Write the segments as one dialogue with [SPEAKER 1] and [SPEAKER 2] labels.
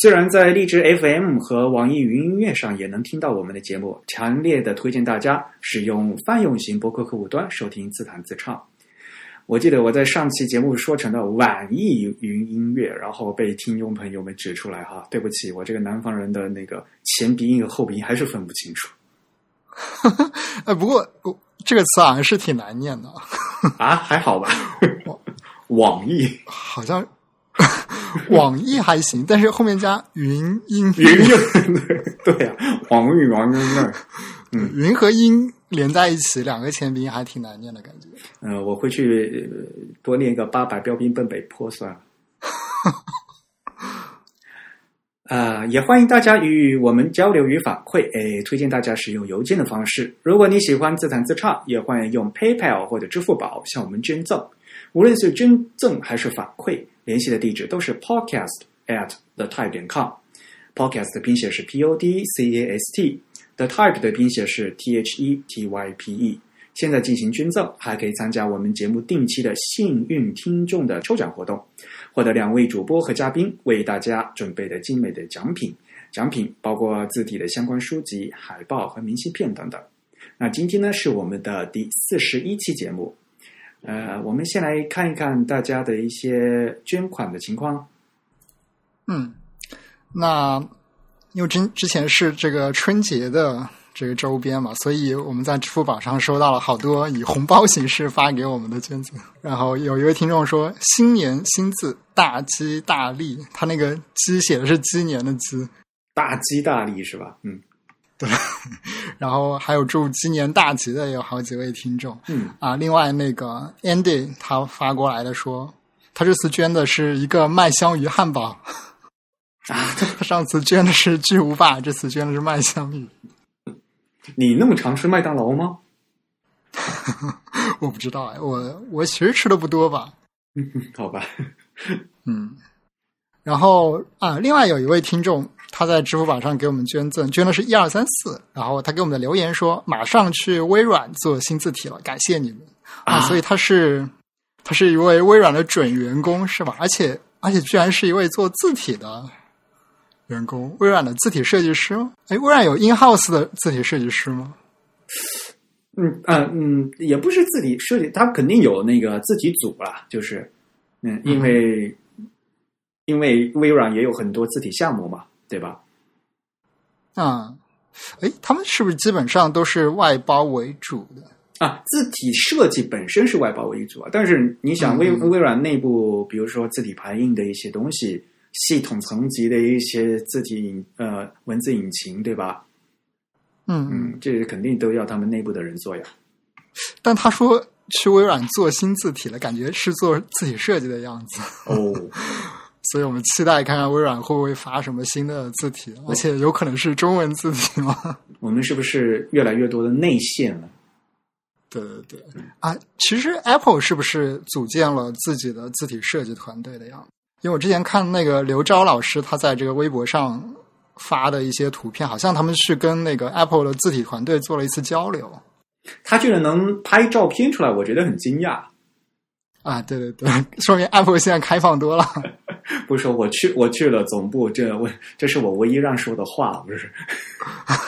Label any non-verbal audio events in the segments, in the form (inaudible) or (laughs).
[SPEAKER 1] 虽然在荔枝 FM 和网易云音乐上也能听到我们的节目，强烈的推荐大家使用泛用型博客客户端收听自弹自唱。我记得我在上期节目说成了网易云音乐，然后被听众朋友们指出来哈，对不起，我这个南方人的那个前鼻音和后鼻音还是分不清楚。(laughs)
[SPEAKER 2] 哎，不过这个词好像是挺难念的
[SPEAKER 1] 啊，还好吧？(laughs) 网易
[SPEAKER 2] 好像。(laughs) 网易还行，但是后面加云音
[SPEAKER 1] 云音，对呀，网易云音那
[SPEAKER 2] 嗯，云和音连在一起，两个前鼻音还挺难念的感觉。
[SPEAKER 1] 嗯，我回去多念个八百标兵奔北坡算了。啊，(laughs) 也欢迎大家与我们交流与反馈。诶，推荐大家使用邮件的方式。如果你喜欢自弹自唱，也欢迎用 PayPal 或者支付宝向我们捐赠。无论是捐赠还是反馈。联系的地址都是 podcast at the type 点 com。podcast 的拼写是 p o d c a s t，the type 的拼写是 t h e t y p e。现在进行捐赠，还可以参加我们节目定期的幸运听众的抽奖活动，获得两位主播和嘉宾为大家准备的精美的奖品。奖品包括字体的相关书籍、海报和明信片等等。那今天呢，是我们的第四十一期节目。呃，我们先来看一看大家的一些捐款的情况。
[SPEAKER 2] 嗯，那因为之之前是这个春节的这个周边嘛，所以我们在支付宝上收到了好多以红包形式发给我们的捐赠。然后有一位听众说：“新年新字，大吉大利。”他那个“鸡”写的是鸡年的“鸡”，
[SPEAKER 1] 大吉大利是吧？嗯。
[SPEAKER 2] 对，然后还有祝今年大吉的也有好几位听众，
[SPEAKER 1] 嗯
[SPEAKER 2] 啊，另外那个 Andy 他发过来的说，他这次捐的是一个麦香鱼汉堡，(laughs)
[SPEAKER 1] 啊，
[SPEAKER 2] 他上次捐的是巨无霸，这次捐的是麦香鱼。
[SPEAKER 1] 你那么常吃麦当劳吗？(laughs)
[SPEAKER 2] 我不知道哎，我我其实吃的不多吧。
[SPEAKER 1] 嗯，(laughs) 好吧。
[SPEAKER 2] 嗯，然后啊，另外有一位听众。他在支付宝上给我们捐赠，捐的是一二三四。然后他给我们的留言说：“马上去微软做新字体了，感谢你们啊！”所以他是他是一位微软的准员工，是吧？而且而且居然是一位做字体的员工，微软的字体设计师吗。哎，微软有 in house 的字体设计师吗？
[SPEAKER 1] 嗯嗯嗯，也不是字体设计，他肯定有那个字体组啦。就是嗯，因为因为微软也有很多字体项目嘛。对吧？
[SPEAKER 2] 啊，哎，他们是不是基本上都是外包为主的
[SPEAKER 1] 啊？字体设计本身是外包为主啊，但是你想微微软内部，比如说字体排印的一些东西，系统层级的一些字体呃文字引擎，对吧？
[SPEAKER 2] 嗯
[SPEAKER 1] 嗯，这肯定都要他们内部的人做呀。
[SPEAKER 2] 但他说去微软做新字体了，感觉是做字体设计的样子
[SPEAKER 1] 哦。(laughs)
[SPEAKER 2] 所以我们期待看看微软会不会发什么新的字体，而且有可能是中文字体吗？(laughs)
[SPEAKER 1] 我们是不是越来越多的内线了？
[SPEAKER 2] 对对对，啊，其实 Apple 是不是组建了自己的字体设计团队的样子？因为我之前看那个刘钊老师他在这个微博上发的一些图片，好像他们是跟那个 Apple 的字体团队做了一次交流。
[SPEAKER 1] 他居然能拍照片出来，我觉得很惊讶。
[SPEAKER 2] 啊，对对对，(laughs) 说明 Apple 现在开放多了。
[SPEAKER 1] 不是说我去我去了总部，这我这是我唯一让说的话，不是？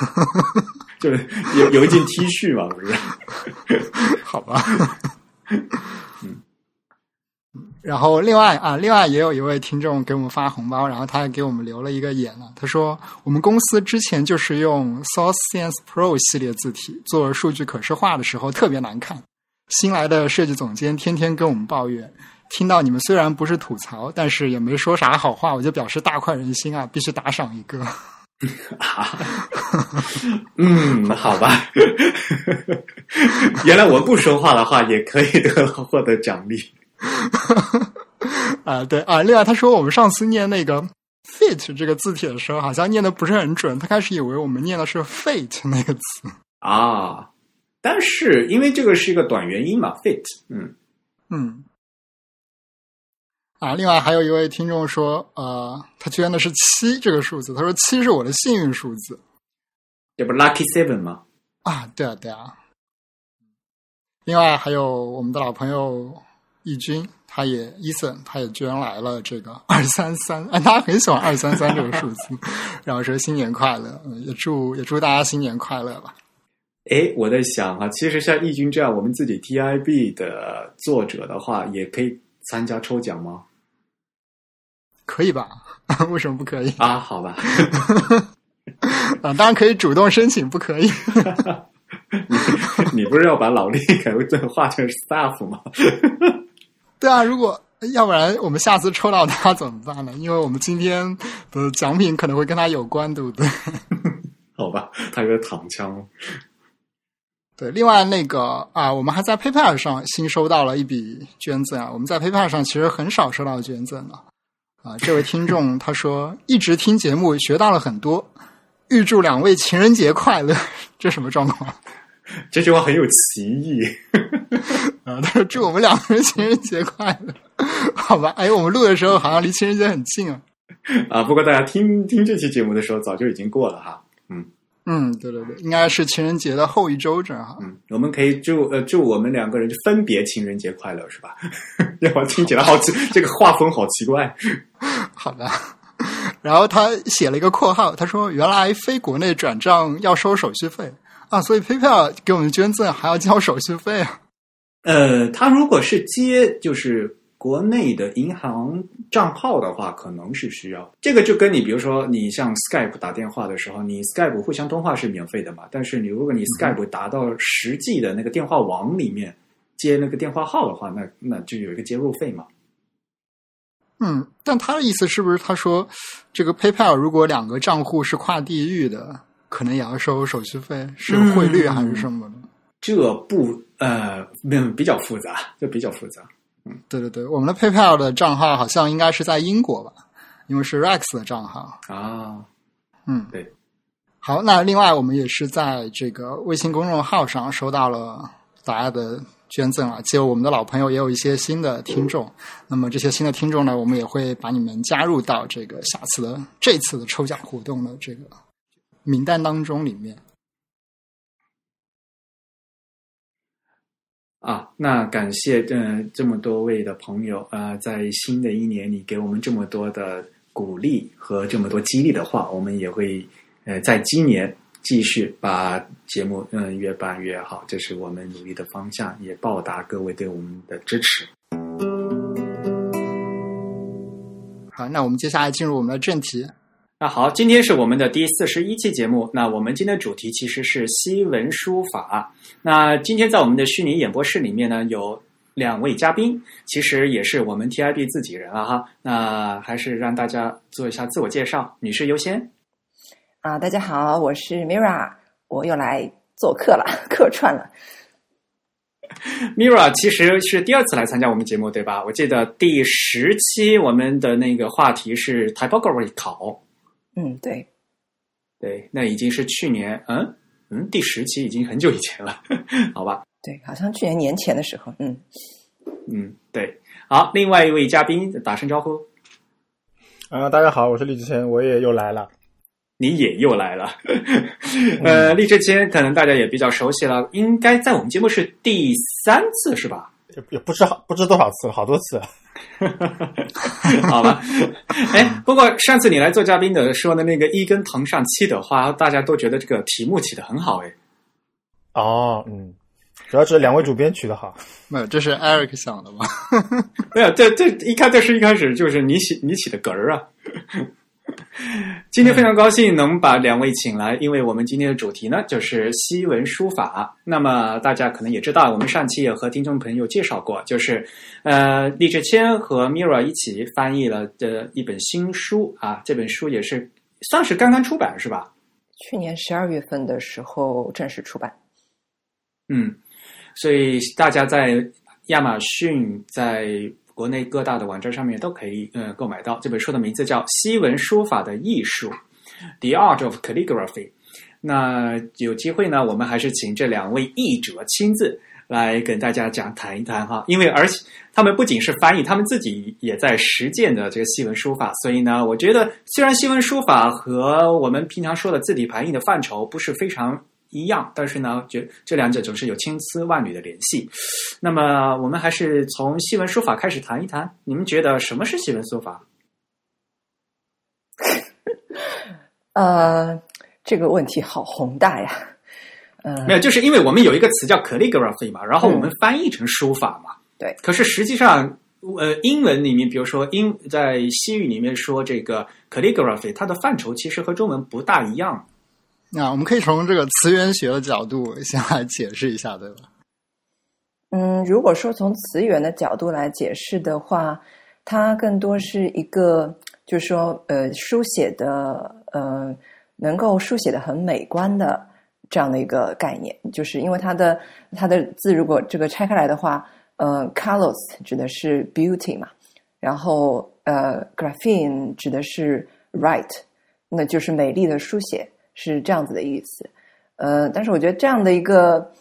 [SPEAKER 1] (laughs) 就是有有一件 T 恤嘛，不是？(laughs)
[SPEAKER 2] 好吧。嗯。然后另外啊，另外也有一位听众给我们发红包，然后他还给我们留了一个言呢。他说：“我们公司之前就是用 Source Sense Pro 系列字体做数据可视化的时候特别难看。”新来的设计总监天天跟我们抱怨，听到你们虽然不是吐槽，但是也没说啥好话，我就表示大快人心啊，必须打赏一个。(laughs)
[SPEAKER 1] 嗯，好吧。(laughs) 原来我不说话的话也可以得获得奖励。(laughs)
[SPEAKER 2] 啊，对啊，另外他说我们上次念那个 fit 这个字体的时候，好像念的不是很准，他开始以为我们念的是 fate 那个词
[SPEAKER 1] 啊。但是因为这个是一个短元音嘛，fit，嗯
[SPEAKER 2] 嗯。啊，另外还有一位听众说，呃，他捐的是七这个数字，他说七是我的幸运数字，
[SPEAKER 1] 这不 lucky seven 吗？
[SPEAKER 2] 啊，对啊，对啊。另外还有我们的老朋友义军，他也伊森，他也捐来了这个二三三，啊，他很喜欢二三三这个数字，(laughs) 然后说新年快乐，也祝也祝大家新年快乐吧。
[SPEAKER 1] 哎，我在想啊，其实像义军这样，我们自己 TIB 的作者的话，也可以。参加抽奖吗？
[SPEAKER 2] 可以吧？(laughs) 为什么不可以
[SPEAKER 1] 啊？好吧，(laughs)
[SPEAKER 2] 啊，当然可以主动申请，不可以。(laughs)
[SPEAKER 1] 你不是要把老力改为这画成 staff 吗？
[SPEAKER 2] 对啊，如果要不然我们下次抽到他怎么办呢？因为我们今天的奖品可能会跟他有关，对不对？
[SPEAKER 1] 好吧，他有点躺枪。
[SPEAKER 2] 对，另外那个啊，我们还在 PayPal 上新收到了一笔捐赠啊。我们在 PayPal 上其实很少收到捐赠啊啊。这位听众 (laughs) 他说一直听节目学到了很多，预祝两位情人节快乐。(laughs) 这什么状况？(laughs)
[SPEAKER 1] 这句话很有歧义
[SPEAKER 2] 啊。他说祝我们两个人情人节快乐。好吧，哎，我们录的时候好像离情人节很近啊。
[SPEAKER 1] 啊，不过大家听听这期节目的时候早就已经过了哈。嗯。
[SPEAKER 2] 嗯，对对对，应该是情人节的后一周正好。
[SPEAKER 1] 嗯，我们可以祝呃祝我们两个人分别情人节快乐，是吧？(laughs) 让我听起来好奇，这个画风好奇怪。(laughs)
[SPEAKER 2] 好的，然后他写了一个括号，他说：“原来非国内转账要收手续费啊，所以 PayPal 给我们捐赠还要交手续费啊。”
[SPEAKER 1] 呃，他如果是接就是。国内的银行账号的话，可能是需要这个，就跟你比如说，你像 Skype 打电话的时候，你 Skype 互相通话是免费的嘛？但是你如果你 Skype 打到实际的那个电话网里面接那个电话号的话，那那就有一个接入费嘛。
[SPEAKER 2] 嗯，但他的意思是不是他说这个 PayPal 如果两个账户是跨地域的，可能也要收手续费？是汇率还是什么的？
[SPEAKER 1] 这不呃，比较复杂，这比较复杂。
[SPEAKER 2] 对对对，我们的 PayPal 的账号好像应该是在英国吧，因为是 Rex 的账号
[SPEAKER 1] 啊。
[SPEAKER 2] 嗯，
[SPEAKER 1] 对。
[SPEAKER 2] 好，那另外我们也是在这个微信公众号上收到了大家的捐赠啊，就我们的老朋友也有一些新的听众。那么这些新的听众呢，我们也会把你们加入到这个下次的这次的抽奖活动的这个名单当中里面。
[SPEAKER 1] 啊，那感谢嗯这么多位的朋友啊，在新的一年里给我们这么多的鼓励和这么多激励的话，我们也会呃在今年继续把节目嗯越办越好，这是我们努力的方向，也报答各位对我们的支持。
[SPEAKER 2] 好，那我们接下来进入我们的正题。
[SPEAKER 1] 那好，今天是我们的第四十一期节目。那我们今天的主题其实是西文书法。那今天在我们的虚拟演播室里面呢，有两位嘉宾，其实也是我们 TIB 自己人了哈。那还是让大家做一下自我介绍，女士优先。
[SPEAKER 3] 啊，大家好，我是 Mira，我又来做客了，(laughs) 客串了。
[SPEAKER 1] Mira 其实是第二次来参加我们节目，对吧？我记得第十期我们的那个话题是 Typography 考。
[SPEAKER 3] 嗯，对，
[SPEAKER 1] 对，那已经是去年，嗯嗯，第十期已经很久以前了，(laughs) 好吧？
[SPEAKER 3] 对，好像去年年前的时候，嗯
[SPEAKER 1] 嗯，对，好，另外一位嘉宾打声招呼，
[SPEAKER 4] 啊，大家好，我是李志谦，我也又来了，
[SPEAKER 1] 你也又来了，(laughs) 呃，李志谦可能大家也比较熟悉了，应该在我们节目是第三次是吧？
[SPEAKER 4] 也也不知好不知多少次了，好多次。(laughs)
[SPEAKER 1] 好吧，哎，不过上次你来做嘉宾的说的那个一根藤上七朵花，大家都觉得这个题目起的很好哎。
[SPEAKER 4] 哦，嗯，主要是两位主编取的好。
[SPEAKER 2] 没有，这是 Eric 想的吗？(laughs)
[SPEAKER 1] 没有，这这一看，这是一开始就是你起你起的哏儿啊。(laughs) 今天非常高兴能把两位请来，因为我们今天的主题呢就是西文书法。那么大家可能也知道，我们上期也和听众朋友介绍过，就是呃，李志谦和 Mira 一起翻译了的一本新书啊。这本书也是算是刚刚出版是吧？
[SPEAKER 3] 去年十二月份的时候正式出版。
[SPEAKER 1] 嗯，所以大家在亚马逊在。国内各大的网站上面都可以呃购买到。这本书的名字叫《西文书法的艺术》（The Art of Calligraphy）。那有机会呢，我们还是请这两位译者亲自来跟大家讲谈一谈哈，因为而且他们不仅是翻译，他们自己也在实践的这个西文书法，所以呢，我觉得虽然西文书法和我们平常说的字体排印的范畴不是非常一样，但是呢，觉这两者总是有千丝万缕的联系。那么，我们还是从西文书法开始谈一谈，你们觉得什么是西文书法？(laughs)
[SPEAKER 3] 呃，这个问题好宏大呀。呃，
[SPEAKER 1] 没有，就是因为我们有一个词叫 calligraphy 嘛，然后我们翻译成书法嘛。
[SPEAKER 3] 对。
[SPEAKER 1] 可是实际上，呃，英文里面，比如说英在西语里面说这个 calligraphy，它的范畴其实和中文不大一样。
[SPEAKER 2] 那我们可以从这个词源学的角度先来解释一下，对吧？
[SPEAKER 3] 嗯，如果说从词源的角度来解释的话，它更多是一个，就是说，呃，书写的，呃，能够书写的很美观的这样的一个概念，就是因为它的它的字如果这个拆开来的话，呃，colors 指的是 beauty 嘛，然后呃，graphene 指的是 write，那就是美丽的书写。是这样子的意思，呃，但是我觉得这样的一个，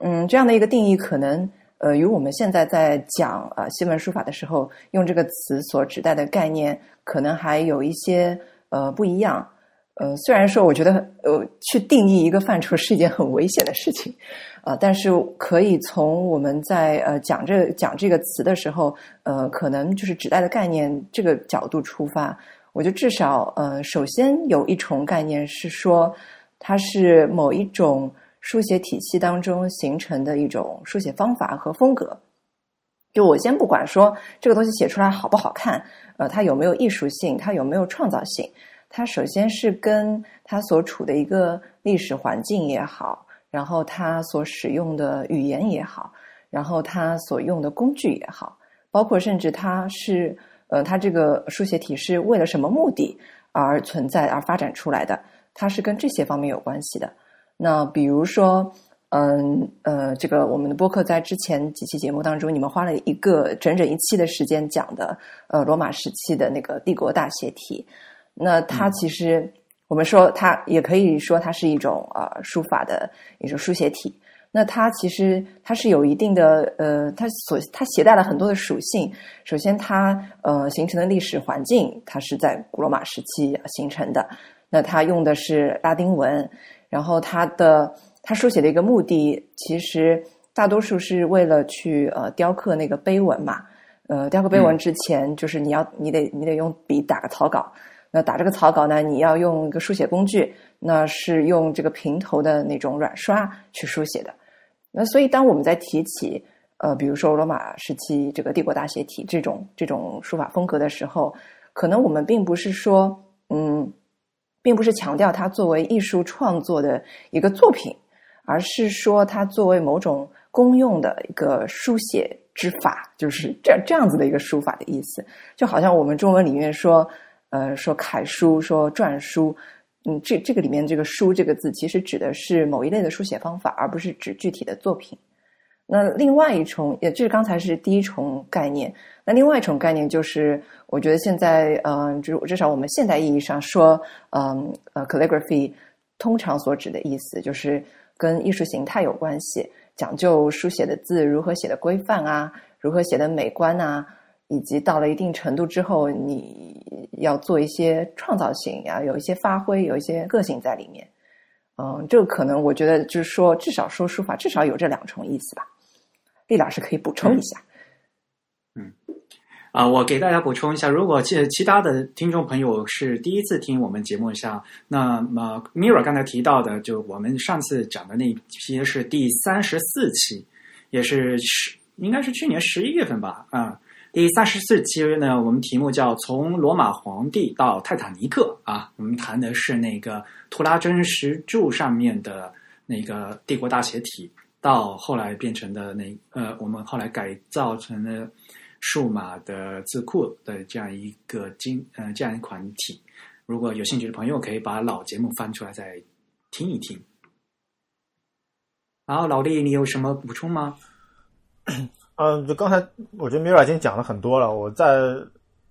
[SPEAKER 3] 嗯，这样的一个定义，可能呃，与我们现在在讲啊西文书法的时候用这个词所指代的概念，可能还有一些呃不一样。呃，虽然说我觉得呃去定义一个范畴是一件很危险的事情啊，但是可以从我们在呃讲这讲这个词的时候，呃，可能就是指代的概念这个角度出发。我觉得至少，呃，首先有一重概念是说，它是某一种书写体系当中形成的一种书写方法和风格。就我先不管说这个东西写出来好不好看，呃，它有没有艺术性，它有没有创造性，它首先是跟它所处的一个历史环境也好，然后它所使用的语言也好，然后它所用的工具也好，包括甚至它是。呃，它这个书写体是为了什么目的而存在而发展出来的？它是跟这些方面有关系的。那比如说，嗯呃，这个我们的播客在之前几期节目当中，你们花了一个整整一期的时间讲的，呃，罗马时期的那个帝国大写体。那它其实我们说它也可以说它是一种呃书法的一种书写体。那它其实它是有一定的呃，它所它携带了很多的属性。首先，它呃形成的历史环境，它是在古罗马时期形成的。那它用的是拉丁文，然后它的它书写的一个目的，其实大多数是为了去呃雕刻那个碑文嘛。呃，雕刻碑文之前，就是你要你得你得用笔打个草稿。那打这个草稿呢，你要用一个书写工具，那是用这个平头的那种软刷去书写的。那所以，当我们在提起呃，比如说罗马时期这个帝国大写体这种这种书法风格的时候，可能我们并不是说，嗯，并不是强调它作为艺术创作的一个作品，而是说它作为某种公用的一个书写之法，就是这这样子的一个书法的意思。就好像我们中文里面说，呃，说楷书，说篆书。嗯，这这个里面这个“书”这个字，其实指的是某一类的书写方法，而不是指具体的作品。那另外一重，也就是刚才是第一重概念。那另外一重概念就是，我觉得现在，嗯，就至少我们现代意义上说，嗯呃，calligraphy 通常所指的意思，就是跟艺术形态有关系，讲究书写的字如何写的规范啊，如何写的美观啊。以及到了一定程度之后，你要做一些创造性呀，有一些发挥，有一些个性在里面。嗯，这个可能我觉得就是说，至少说书法至少有这两重意思吧。厉老师可以补充一下。
[SPEAKER 1] 嗯，啊，我给大家补充一下，如果其其他的听众朋友是第一次听我们节目下，那么 Mira 刚才提到的，就我们上次讲的那一期是第三十四期，也是十应该是去年十一月份吧，啊。第三十四期呢，我们题目叫“从罗马皇帝到泰坦尼克”啊，我们谈的是那个图拉真石柱上面的那个帝国大写体，到后来变成的那呃，我们后来改造成了数码的字库的这样一个经呃这样一款体。如果有兴趣的朋友，可以把老节目翻出来再听一听。然后老弟，你有什么补充吗？(coughs)
[SPEAKER 4] 嗯，就刚才我觉得米尔已经讲了很多了，我再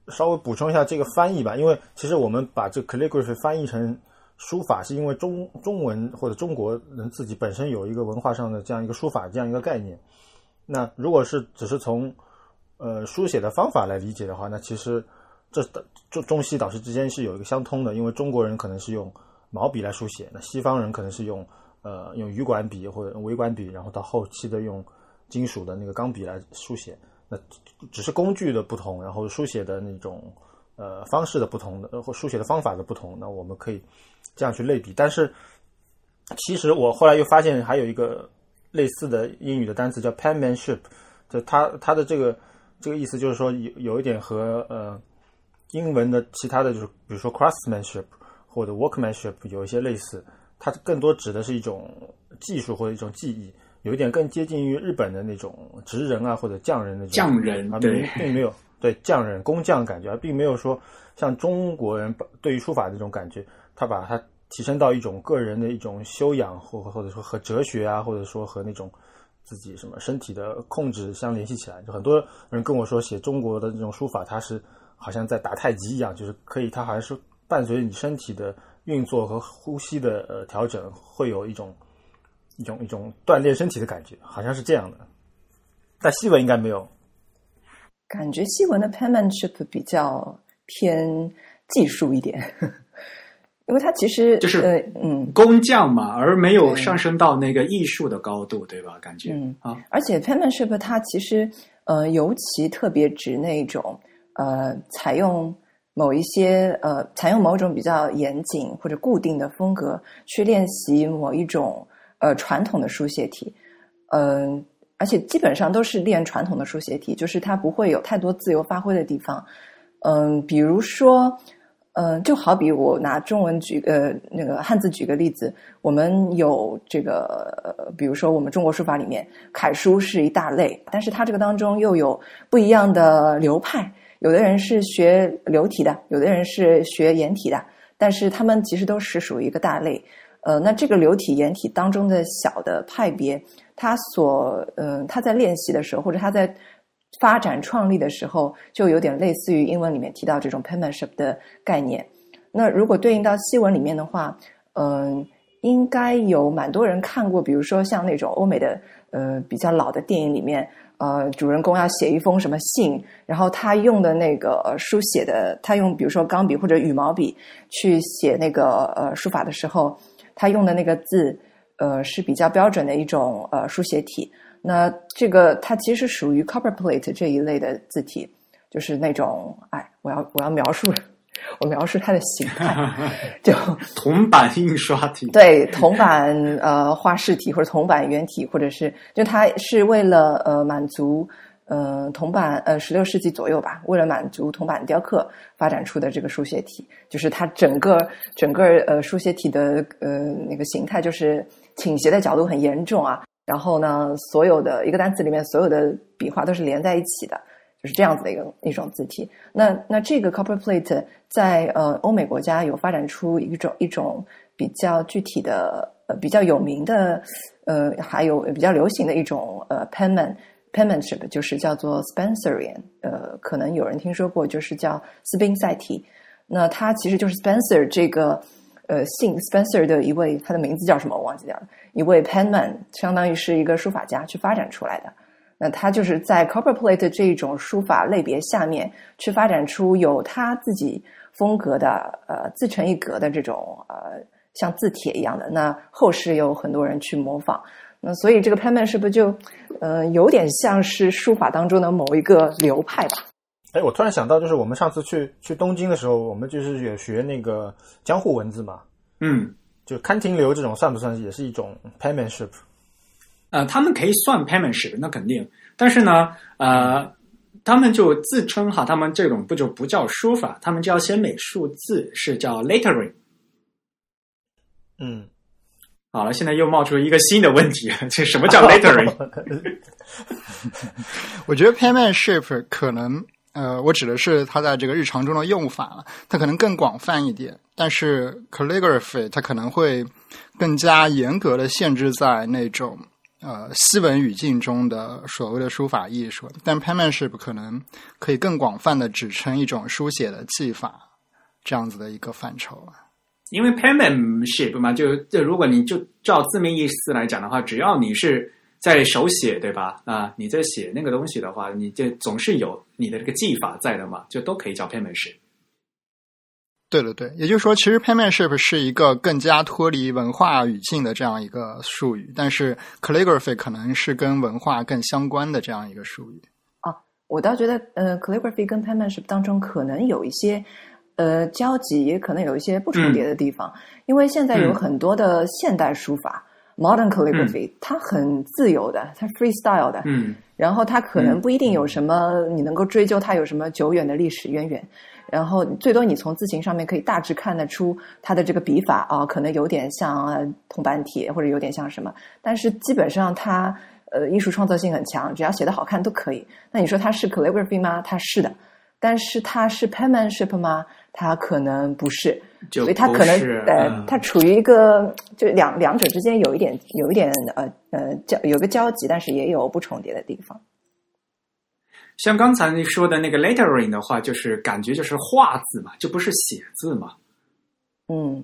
[SPEAKER 4] 稍微补充一下这个翻译吧。因为其实我们把这 calligraphy 翻译成书法，是因为中中文或者中国人自己本身有一个文化上的这样一个书法这样一个概念。那如果是只是从呃书写的方法来理解的话，那其实这的中中西导师之间是有一个相通的，因为中国人可能是用毛笔来书写，那西方人可能是用呃用羽管笔或者微管笔，然后到后期的用。金属的那个钢笔来书写，那只是工具的不同，然后书写的那种呃方式的不同的，或书写的方法的不同，那我们可以这样去类比。但是其实我后来又发现还有一个类似的英语的单词叫 penmanship，就它它的这个这个意思就是说有有一点和呃英文的其他的就是比如说 craftsmanship 或者 workmanship 有一些类似，它更多指的是一种技术或者一种技艺。有一点更接近于日本的那种职人啊，或者匠人那种
[SPEAKER 1] 匠人，
[SPEAKER 4] 对，并没有对匠人工匠感觉，而并没有说像中国人对于书法这种感觉，他把它提升到一种个人的一种修养，或或者说和哲学啊，或者说和那种自己什么身体的控制相联系起来。就很多人跟我说，写中国的这种书法，它是好像在打太极一样，就是可以，它好像是伴随你身体的运作和呼吸的呃调整，会有一种。一种一种锻炼身体的感觉，好像是这样的。但西文应该没有。
[SPEAKER 3] 感觉西文的 penmanship 比较偏技术一点，因为它其实
[SPEAKER 1] 就是
[SPEAKER 3] 呃嗯
[SPEAKER 1] 工匠嘛，而没有上升到那个艺术的高度，对吧？感觉
[SPEAKER 3] 嗯
[SPEAKER 1] 啊，
[SPEAKER 3] 而且 penmanship 它其实呃尤其特别指那种呃采用某一些呃采用某种比较严谨或者固定的风格去练习某一种。呃，传统的书写体，嗯，而且基本上都是练传统的书写体，就是它不会有太多自由发挥的地方。嗯，比如说，嗯，就好比我拿中文举呃那个汉字举个例子，我们有这个，比如说我们中国书法里面楷书是一大类，但是它这个当中又有不一样的流派，有的人是学流体的，有的人是学颜体的，但是他们其实都是属于一个大类。呃，那这个流体颜体当中的小的派别，它所嗯，它在练习的时候，或者它在发展创立的时候，就有点类似于英文里面提到这种 penmanship 的概念。那如果对应到西文里面的话，嗯，应该有蛮多人看过，比如说像那种欧美的呃比较老的电影里面，呃，主人公要写一封什么信，然后他用的那个书写的，他用比如说钢笔或者羽毛笔去写那个呃书法的时候。他用的那个字，呃，是比较标准的一种呃书写体。那这个它其实属于 copperplate 这一类的字体，就是那种哎，我要我要描述，我描述它的形态，(laughs) 就 (laughs)
[SPEAKER 1] 铜版印刷体。
[SPEAKER 3] 对，铜版呃画饰体或者铜版圆体，或者是就它是为了呃满足。呃，铜版呃，十六世纪左右吧，为了满足铜版雕刻发展出的这个书写体，就是它整个整个呃书写体的呃那个形态，就是倾斜的角度很严重啊。然后呢，所有的一个单词里面所有的笔画都是连在一起的，就是这样子的一个一种字体。那那这个 copperplate 在呃欧美国家有发展出一种一种比较具体的呃比较有名的呃还有比较流行的一种呃 penman。Penmanship 就是叫做 Spencerian，呃，可能有人听说过，就是叫斯宾塞体。那它其实就是 Spencer 这个呃姓 Spencer 的一位，他的名字叫什么我忘记掉了。一位 penman，相当于是一个书法家去发展出来的。那他就是在 copperplate 这种书法类别下面去发展出有他自己风格的呃自成一格的这种呃像字帖一样的。那后世有很多人去模仿。那所以这个 penman 是不是就，呃，有点像是书法当中的某一个流派吧？
[SPEAKER 4] 哎，我突然想到，就是我们上次去去东京的时候，我们就是有学那个江户文字嘛。
[SPEAKER 1] 嗯，
[SPEAKER 4] 就勘亭流这种算不算也是一种 penmanship？
[SPEAKER 1] 呃，他们可以算 penmanship，那肯定。但是呢，呃，他们就自称哈，他们这种不就不叫书法，他们叫写美术字，是叫 lettering。
[SPEAKER 4] 嗯。
[SPEAKER 1] 好了，现在又冒出一个新的问题，(laughs) 这什么叫 lettering？(laughs)
[SPEAKER 2] 我觉得 penmanship 可能，呃，我指的是它在这个日常中的用法，它可能更广泛一点。但是 calligraphy 它可能会更加严格的限制在那种呃西文语境中的所谓的书法艺术，但 penmanship 可能可以更广泛的指称一种书写的技法这样子的一个范畴。
[SPEAKER 1] 因为 penmanship 嘛，就就如果你就照字面意思来讲的话，只要你是在手写，对吧？啊，你在写那个东西的话，你就总是有你的这个技法在的嘛，就都可以叫 penmanship。
[SPEAKER 2] 对对对，也就是说，其实 penmanship 是一个更加脱离文化语境的这样一个术语，但是 calligraphy 可能是跟文化更相关的这样一个术语。
[SPEAKER 3] 啊，我倒觉得，呃，calligraphy 跟 penmanship 当中可能有一些呃交集，也可能有一些不重叠的地方，因为现在有很多的现代书法 modern calligraphy，它很自由的，它 freestyle 的，
[SPEAKER 1] 嗯，
[SPEAKER 3] 然后它可能不一定有什么你能够追究它有什么久远的历史渊源。然后最多你从字形上面可以大致看得出它的这个笔法啊，可能有点像铜板铁，或者有点像什么。但是基本上它呃艺术创造性很强，只要写的好看都可以。那你说它是 calligraphy 吗？它是的。但是它是 penmanship 吗？它可能不是。所以他可能呃，他处于一个就两两者之间有一点有一点呃呃交有个交集，但是也有不重叠的地方。
[SPEAKER 1] 像刚才你说的那个 lettering 的话，就是感觉就是画字嘛，就不是写字嘛。
[SPEAKER 3] 嗯，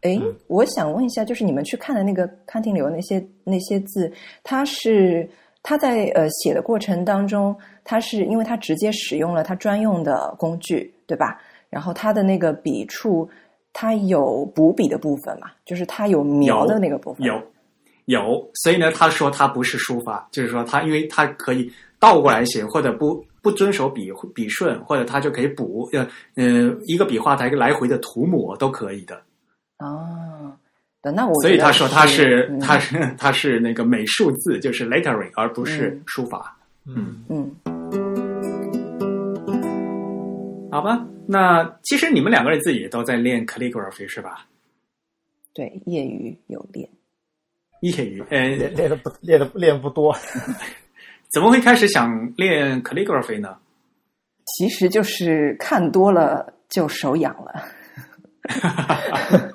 [SPEAKER 3] 哎，我想问一下，就是你们去看的那个康廷流那些那些字，它是它在呃写的过程当中，它是因为它直接使用了它专用的工具，对吧？然后它的那个笔触，它有补笔的部分嘛？就是它有描的那个部分，
[SPEAKER 1] 有有。所以呢，他说他不是书法，就是说他因为他可以。倒过来写，或者不不遵守笔笔顺，或者他就可以补呃呃一个笔画它一个来回的涂抹都可以的。
[SPEAKER 3] 哦，那我
[SPEAKER 1] 所以他说他是他是他是那个美术字，就是 lettering，而不是书法。
[SPEAKER 3] 嗯嗯，
[SPEAKER 1] 好吧，那其实你们两个人自己也都在练 calligraphy 是吧？
[SPEAKER 3] 对，业余有练。
[SPEAKER 1] 业余，嗯，
[SPEAKER 4] 练练的不练的练不多。(laughs)
[SPEAKER 1] 怎么会开始想练 calligraphy 呢？
[SPEAKER 3] 其实就是看多了就手痒了。(laughs)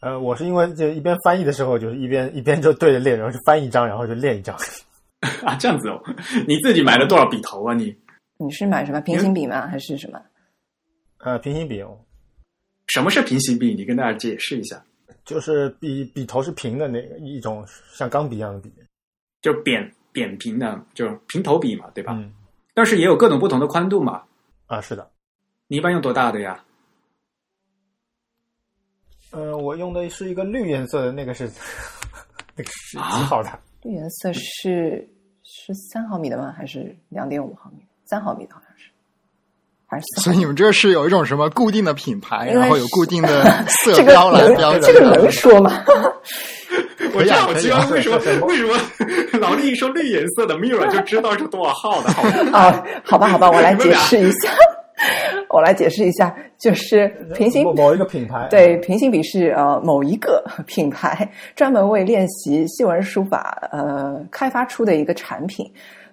[SPEAKER 4] 呃，我是因为就一边翻译的时候，就是一边一边就对着练，然后就翻一张，然后就练一张。(laughs)
[SPEAKER 1] 啊，这样子哦？你自己买了多少笔头啊？你
[SPEAKER 3] 你是买什么平行笔吗？还是什么？
[SPEAKER 4] 呃，平行笔哦。
[SPEAKER 1] 什么是平行笔？你跟大家解释一下。
[SPEAKER 4] 就是笔笔头是平的那个一种像钢笔一样的笔，
[SPEAKER 1] 就扁。扁平的，就是平头笔嘛，对吧？嗯。但是也有各种不同的宽度嘛。
[SPEAKER 4] 啊，是的。
[SPEAKER 1] 你一般用多大的呀？
[SPEAKER 4] 嗯，我用的是一个绿颜色的，那个是 (laughs) 那个是几号的？
[SPEAKER 3] 绿颜色是是三毫米的吗？还是两点五毫米？三毫米的好像是，还是？
[SPEAKER 2] 所以你们这是有一种什么固定的品牌，然后有固定的 (laughs) 色标来标
[SPEAKER 3] 这个能说吗？
[SPEAKER 1] 我这好奇怪，为什么为什么老弟说绿颜色的 mirror 就知道是多少号的？
[SPEAKER 3] 啊，好吧，好吧，我来解释一下，我来解释一下，就是平行
[SPEAKER 4] 某一个品牌，
[SPEAKER 3] 对，平行笔是呃某一个 (laughs) 品牌专门为练习细纹书法呃开发出的一个产品，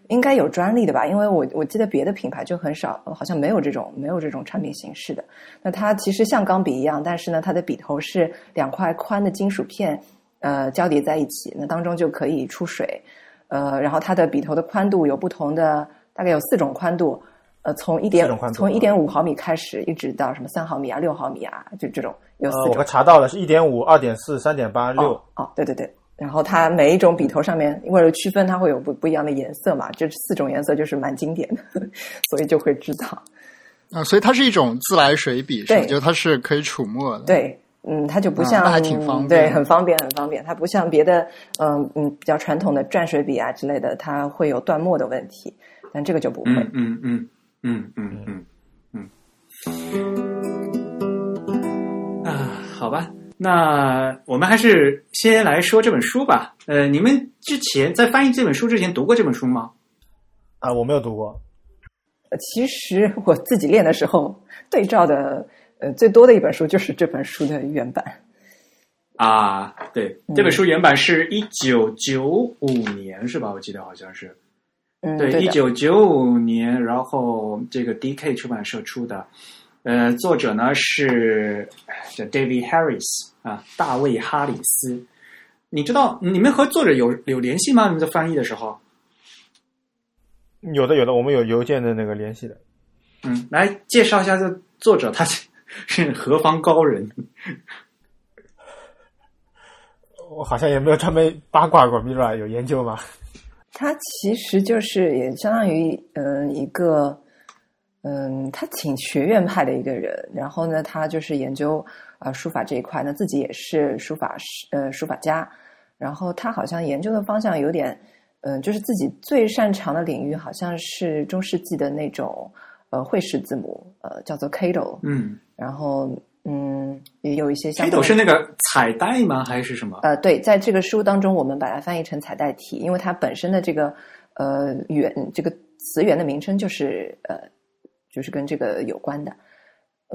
[SPEAKER 3] 应该有专利的吧？因为我我记得别的品牌就很少，好像没有这种没有这种产品形式的。那它其实像钢笔一样，但是呢，它的笔头是两块宽的金属片。呃，交叠在一起，那当中就可以出水。呃，然后它的笔头的宽度有不同的，大概有四种宽度。呃，从一点从一点五毫米开始，一直到什么三毫米啊、六毫米啊，就这种有四种。
[SPEAKER 4] 我查到了，是一点五、二点四、三点八、六。
[SPEAKER 3] 哦，对对对。然后它每一种笔头上面，为了区分，它会有不不一样的颜色嘛？这四种颜色就是蛮经典的，(laughs) 所以就会知道。
[SPEAKER 2] 啊，所以它是一种自来水笔，是就它是可以储墨的。
[SPEAKER 3] 对。嗯，它就不像，
[SPEAKER 2] 还挺方便，
[SPEAKER 3] 对，很方便，很方便。它不像别的，嗯嗯，比较传统的蘸水笔啊之类的，它会有断墨的问题，但这个就不会。
[SPEAKER 1] 嗯嗯嗯嗯嗯嗯嗯。啊，好吧，那我们还是先来说这本书吧。呃，你们之前在翻译这本书之前读过这本书吗？
[SPEAKER 4] 啊，我没有读过。
[SPEAKER 3] 其实我自己练的时候对照的。呃，最多的一本书就是这本书的原版
[SPEAKER 1] 啊，对，这本书原版是一九九五年是吧？我记得好像是，
[SPEAKER 3] 对，
[SPEAKER 1] 一九九五年，然后这个 D.K 出版社出的，呃，作者呢是叫 David Harris 啊，大卫哈里斯，你知道你们和作者有有联系吗？你们在翻译的时候？
[SPEAKER 4] 有的有的，我们有邮件的那个联系的。
[SPEAKER 1] 嗯，来介绍一下这作者，他是 (laughs) 是何方高人？(laughs)
[SPEAKER 4] 我好像也没有专门八卦过 Mira 有研究吗？
[SPEAKER 3] 他其实就是也相当于嗯一个嗯他挺学院派的一个人，然后呢他就是研究啊书法这一块，那自己也是书法师呃书法家，然后他好像研究的方向有点嗯就是自己最擅长的领域好像是中世纪的那种呃绘式字母呃叫做 Cato，
[SPEAKER 1] 嗯
[SPEAKER 3] 然后嗯也有一些相关的
[SPEAKER 1] 开头是那个彩带吗？还是什么？
[SPEAKER 3] 呃，对，在这个书当中，我们把它翻译成彩带体，因为它本身的这个呃源这个词源的名称就是呃就是跟这个有关的。嗯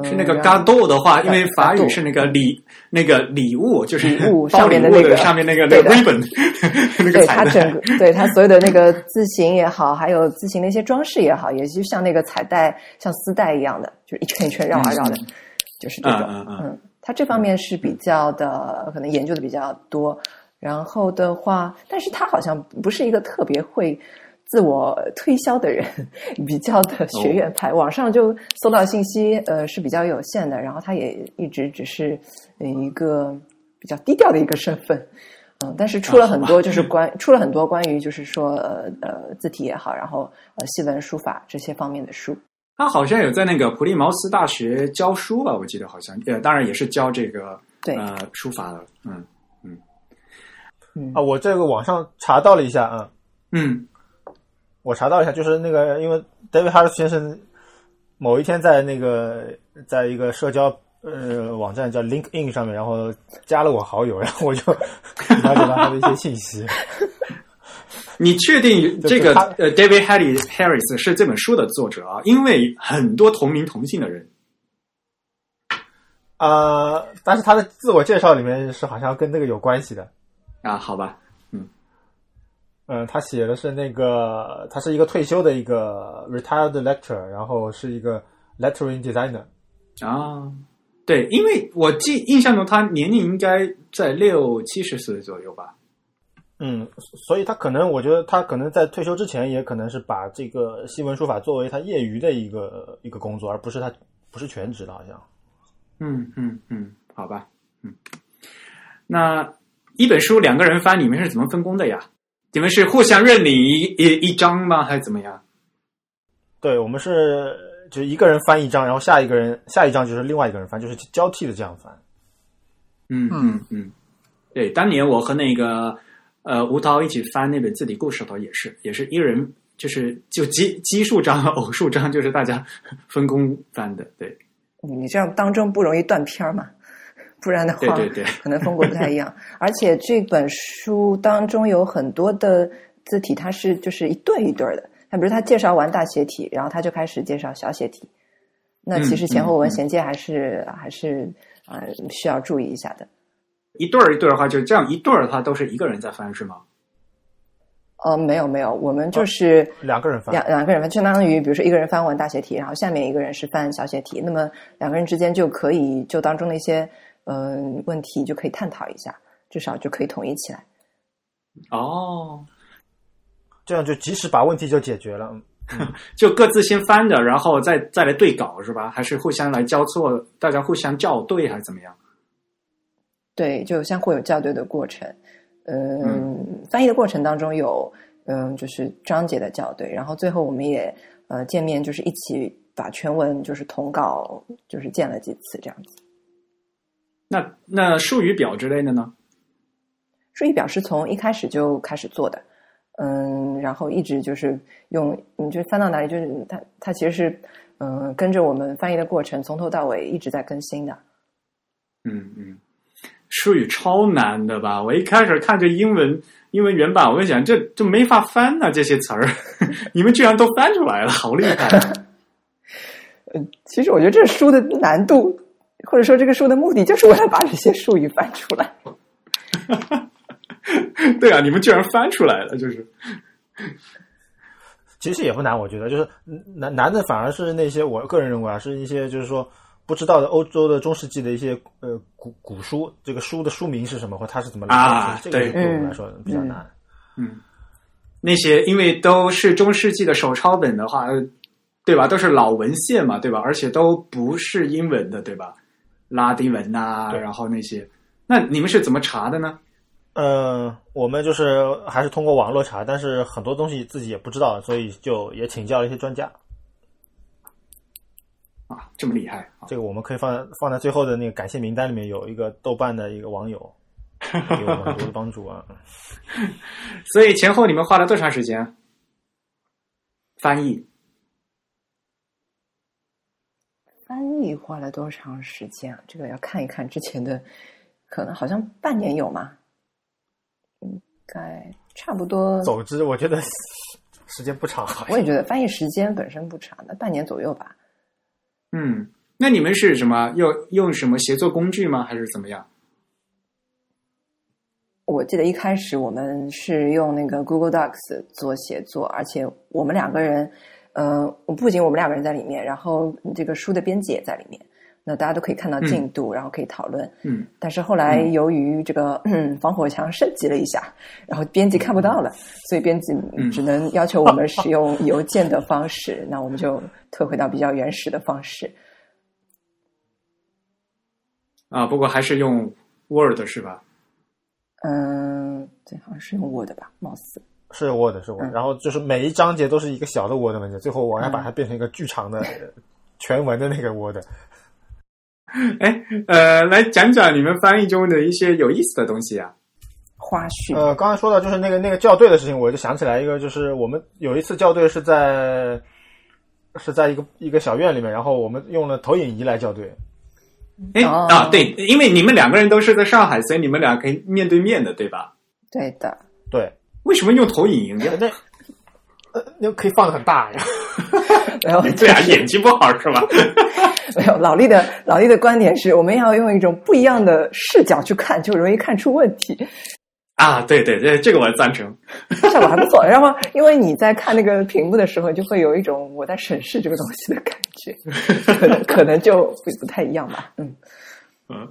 [SPEAKER 1] 是那个 gado 的话，因为法语是那个礼那个礼物，就是
[SPEAKER 3] 礼物上面的那个
[SPEAKER 1] 上面那个那 ribbon (laughs) 那个
[SPEAKER 3] 对它。整个对它所有的那个字形也好，还有字形的一些装饰也好，也就像那个彩带、像丝带一样的，就是一圈一圈绕啊绕的，就是这种。
[SPEAKER 1] 嗯嗯嗯
[SPEAKER 3] 它这方面是比较的，可能研究的比较多。然后的话，但是他好像不是一个特别会自我推销的人，比较的学院派。网上就搜到信息，呃，是比较有限的。然后他也一直只是呃一个比较低调的一个身份。嗯，但是出了很多，就是关、出了很多关于就是说呃呃字体也好，然后呃西文书法这些方面的书。
[SPEAKER 1] 他好像有在那个普利茅斯大学教书吧？我记得好像，呃，当然也是教这个
[SPEAKER 3] 对，
[SPEAKER 1] 呃书法的。嗯
[SPEAKER 3] 嗯
[SPEAKER 4] 啊，我这个网上查到了一下啊，
[SPEAKER 1] 嗯
[SPEAKER 4] 我查到一下，就是那个，因为 David Harris 先生某一天在那个在一个社交呃网站叫 LinkedIn 上面，然后加了我好友，然后我就 (laughs) 了解到他的一些信息。(laughs)
[SPEAKER 1] 你确定这个呃 David Harry Harris 是这本书的作者啊？因为很多同名同姓的人。
[SPEAKER 4] 呃，但是他的自我介绍里面是好像跟那个有关系的。
[SPEAKER 1] 啊，好吧，
[SPEAKER 4] 嗯，他写的是那个，他是一个退休的一个 retired lecturer，然后是一个 lettering designer。
[SPEAKER 1] 啊，对，因为我记印象中他年龄应该在六七十岁左右吧。
[SPEAKER 4] 嗯，所以他可能，我觉得他可能在退休之前，也可能是把这个新闻书法作为他业余的一个一个工作，而不是他不是全职的，好像。
[SPEAKER 1] 嗯嗯嗯，好吧，嗯，那一本书两个人翻，你们是怎么分工的呀？你们是互相认领一一一张吗？还是怎么样？
[SPEAKER 4] 对，我们是就是一个人翻一张，然后下一个人下一张就是另外一个人翻，就是交替的这样翻。
[SPEAKER 1] 嗯嗯嗯，对，当年我和那个呃吴涛一起翻那本字体故事的时候，也是也是一人就是就奇奇数章和偶数章，就是大家分工翻的。对
[SPEAKER 3] 你这样当中不容易断片儿嘛？不然的话，
[SPEAKER 1] 对对对，(laughs)
[SPEAKER 3] 可能风格不太一样。(laughs) 而且这本书当中有很多的字体，它是就是一对一对儿的。他比如他介绍完大写体，然后他就开始介绍小写体。那其实前后文衔接还是、还是呃需要注意一下的。
[SPEAKER 1] 一对儿一对儿的话，就这样一对儿的话，都是一个人在翻是吗？
[SPEAKER 3] 哦，没有没有，我们就是
[SPEAKER 4] 两个人翻。
[SPEAKER 3] 两两个人翻，相当于比如说一个人翻完大写体，然后下面一个人是翻小写体，那么两个人之间就可以就当中的一些嗯、呃问题就可以探讨一下，至少就可以统一起来。
[SPEAKER 1] 哦，
[SPEAKER 4] 这样就及时把问题就解决了。(laughs)
[SPEAKER 1] 就各自先翻着，然后再再来对稿是吧？还是互相来交错，大家互相校对还是怎么样？
[SPEAKER 3] 对，就相互有校对的过程。嗯，翻译的过程当中有嗯，就是章节的校对，然后最后我们也呃见面，就是一起把全文就是统稿就是见了几次这样子。
[SPEAKER 1] 那那术语表之类的呢？
[SPEAKER 3] 术语表是从一开始就开始做的，嗯，然后一直就是用，你就翻到哪里，就是它它其实是嗯跟着我们翻译的过程，从头到尾一直在更新的。
[SPEAKER 1] 嗯嗯，术语超难的吧？我一开始看这英文英文原版，我就想这这没法翻呐、这些词儿，(laughs) 你们居然都翻出来了，好厉害！(laughs)
[SPEAKER 3] 嗯，其实我觉得这书的难度，或者说这个书的目的，就是为了把这些术语翻出来。(laughs)
[SPEAKER 1] 对啊，你们居然翻出来了，就是
[SPEAKER 4] 其实也不难，我觉得就是难难的反而是那些我个人认为啊，是一些就是说不知道的欧洲的中世纪的一些呃古古书，这个书的书名是什么，或它是怎么来的，
[SPEAKER 1] 啊
[SPEAKER 4] 这个
[SPEAKER 1] 对
[SPEAKER 4] 对我们来说比较难。
[SPEAKER 1] 嗯，那些因为都是中世纪的手抄本的话，呃对吧？都是老文献嘛，对吧？而且都不是英文的，对吧？拉丁文呐、
[SPEAKER 4] 对
[SPEAKER 1] 然后那些，那你们是怎么查的呢？
[SPEAKER 4] 呃，我们就是还是通过网络查，但是很多东西自己也不知道，所以就也请教了一些专家。
[SPEAKER 1] 啊，这么厉害啊！
[SPEAKER 4] 这个我们可以放放在最后的那个感谢名单里面，有一个豆瓣的一个网友 (laughs) 给我们很多的帮助啊。
[SPEAKER 1] 所以前后你们花了多长时间翻译？
[SPEAKER 3] 翻译花了多长时间啊？这个要看一看之前的，可能好像半年有吗，应该差不多。
[SPEAKER 4] 总之，我觉得时间不长，
[SPEAKER 3] 我也觉得翻译时间本身不长那，半年左右吧。
[SPEAKER 1] 嗯，那你们是什么？用用什么协作工具吗？还是怎么样？
[SPEAKER 3] 我记得一开始我们是用那个 Google Docs 做写作，而且我们两个人，呃，不仅我们两个人在里面，然后这个书的编辑也在里面，那大家都可以看到进度，然后可以讨论。
[SPEAKER 1] 嗯，
[SPEAKER 3] 但是后来由于这个、嗯、防火墙升级了一下，然后编辑看不到了，所以编辑
[SPEAKER 1] 嗯
[SPEAKER 3] 只能要求我们使用邮件的方式，那我们就退回到比较原始的方式。
[SPEAKER 1] 啊，不过还是用 Word 是吧？
[SPEAKER 3] 嗯，对，好像是用 Word 吧，貌似。
[SPEAKER 4] 是 Word 是 Word，、
[SPEAKER 3] 嗯
[SPEAKER 4] 然后就是每一章节都是一个小的 Word 文件，最后我要把它变成一个巨长的、呃全文的那个 Word。(laughs)
[SPEAKER 1] 哎，呃，来讲讲你们翻译中的一些有意思的东西啊。
[SPEAKER 3] 花絮，
[SPEAKER 4] 呃，刚才说到就是那个那个校对的事情，我就想起来一个，就是我们有一次校对是在是在一个一个小院里面，然后我们用了投影仪来校对。
[SPEAKER 1] 哎、
[SPEAKER 3] 哦
[SPEAKER 1] 啊，对，因为你们两个人都是在上海，所以你们俩可以面对面的，对吧？
[SPEAKER 3] 对的。
[SPEAKER 4] 对，
[SPEAKER 1] 为什么用投影仪呀？
[SPEAKER 4] 那呃那可以放的很大呀。(laughs)
[SPEAKER 3] 没有，
[SPEAKER 1] 对啊，眼睛不好是吧？(laughs)
[SPEAKER 3] 没有，老力的老力的观点是我们要用一种不一样的视角去看，就容易看出问题，
[SPEAKER 1] 啊，对对对，这个我赞成。(laughs)
[SPEAKER 3] 效果还不错。然后，因为你在看那个屏幕的时候，就会有一种我在审视这个东西的感觉，可能可能就不不太一样吧。嗯，
[SPEAKER 1] 嗯，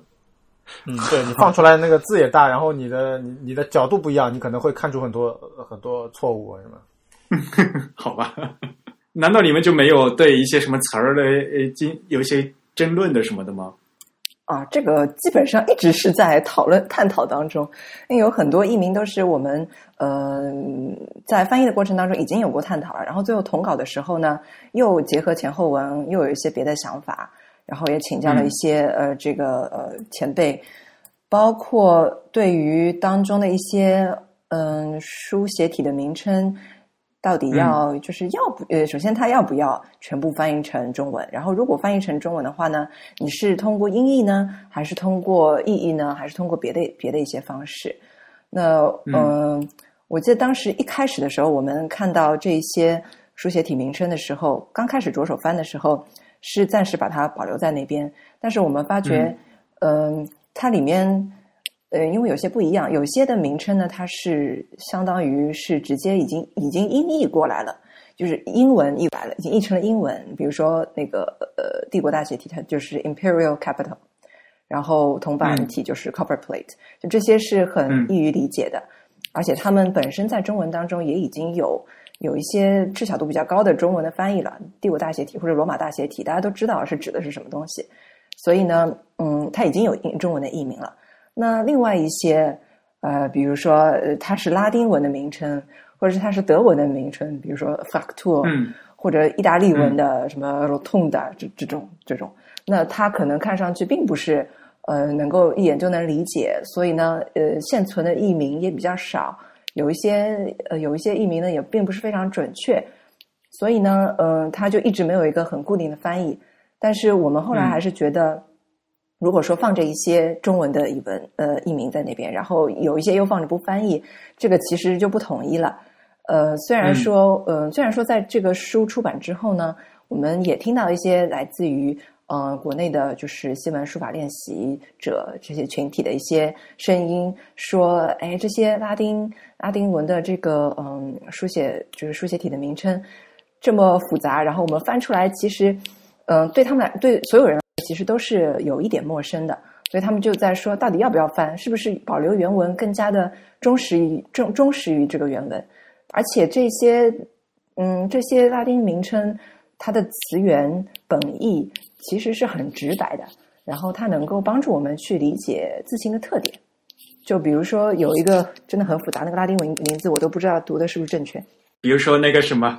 [SPEAKER 4] 嗯，(laughs) 对你放出来那个字也大，然后你的你你的角度不一样，你可能会看出很多很多错误，是吗？
[SPEAKER 1] 好吧。难道你们就没有对一些什么词儿的呃，经有一些争论的什么的吗？
[SPEAKER 3] 啊，这个基本上一直是在讨论探讨当中，因为有很多译名都是我们呃在翻译的过程当中已经有过探讨了，然后最后统稿的时候呢，又结合前后文，又有一些别的想法，然后也请教了一些、呃这个呃前辈，包括对于当中的一些嗯、书写体的名称。到底要就是要不呃，首先它要不要全部翻译成中文？然后如果翻译成中文的话呢，你是通过音译呢，还是通过意译呢，还是通过别的别的一些方式？那嗯、呃我记得当时一开始的时候，我们看到这些书写体名称的时候，刚开始着手翻的时候，是暂时把它保留在那边。但是我们发觉，嗯、它里面。呃，因为有些不一样，有些的名称呢，它是相当于是直接已经已经音译过来了，就是英文译来了，已经译成了英文。比如说那个呃，帝国大学体它就是 Imperial Capital，然后铜板体就是 Copper Plate，、就这些是很易于理解的，而且他们本身在中文当中也已经有有一些知晓度比较高的中文的翻译了。帝国大写体或者罗马大写体，大家都知道是指的是什么东西，所以呢，嗯，它已经有英中文的译名了。那另外一些，呃，比如说呃它是拉丁文的名称，或者是它是德文的名称，比如说 factur，
[SPEAKER 1] 嗯，
[SPEAKER 3] 或者意大利文的什么 rotunda 这这种这种，那它可能看上去并不是呃能够一眼就能理解，所以呢，呃，现存的译名也比较少，有一些呃有一些译名呢也并不是非常准确，所以呢，嗯、呃，它就一直没有一个很固定的翻译。但是我们后来还是觉得。如果说放着一些中文的译文呃译名在那边，然后有一些又放着不翻译，这个其实就不统一了。呃，虽然说，嗯、呃，虽然说在这个书出版之后呢，我们也听到一些来自于呃国内的，就是新闻书法练习者这些群体的一些声音，说，哎，这些拉丁拉丁文的这个嗯书写就是书写体的名称这么复杂，然后我们翻出来，其实，嗯、对他们来对所有人其实都是有一点陌生的，所以他们就在说，到底要不要翻？是不是保留原文更加的忠实于忠忠实于这个原文？而且这些嗯这些拉丁名称，它的词源本意其实是很直白的，然后它能够帮助我们去理解字形的特点。就比如说有一个真的很复杂那个拉丁文名字，我都不知道读的是不是正确
[SPEAKER 1] 比如说那个什么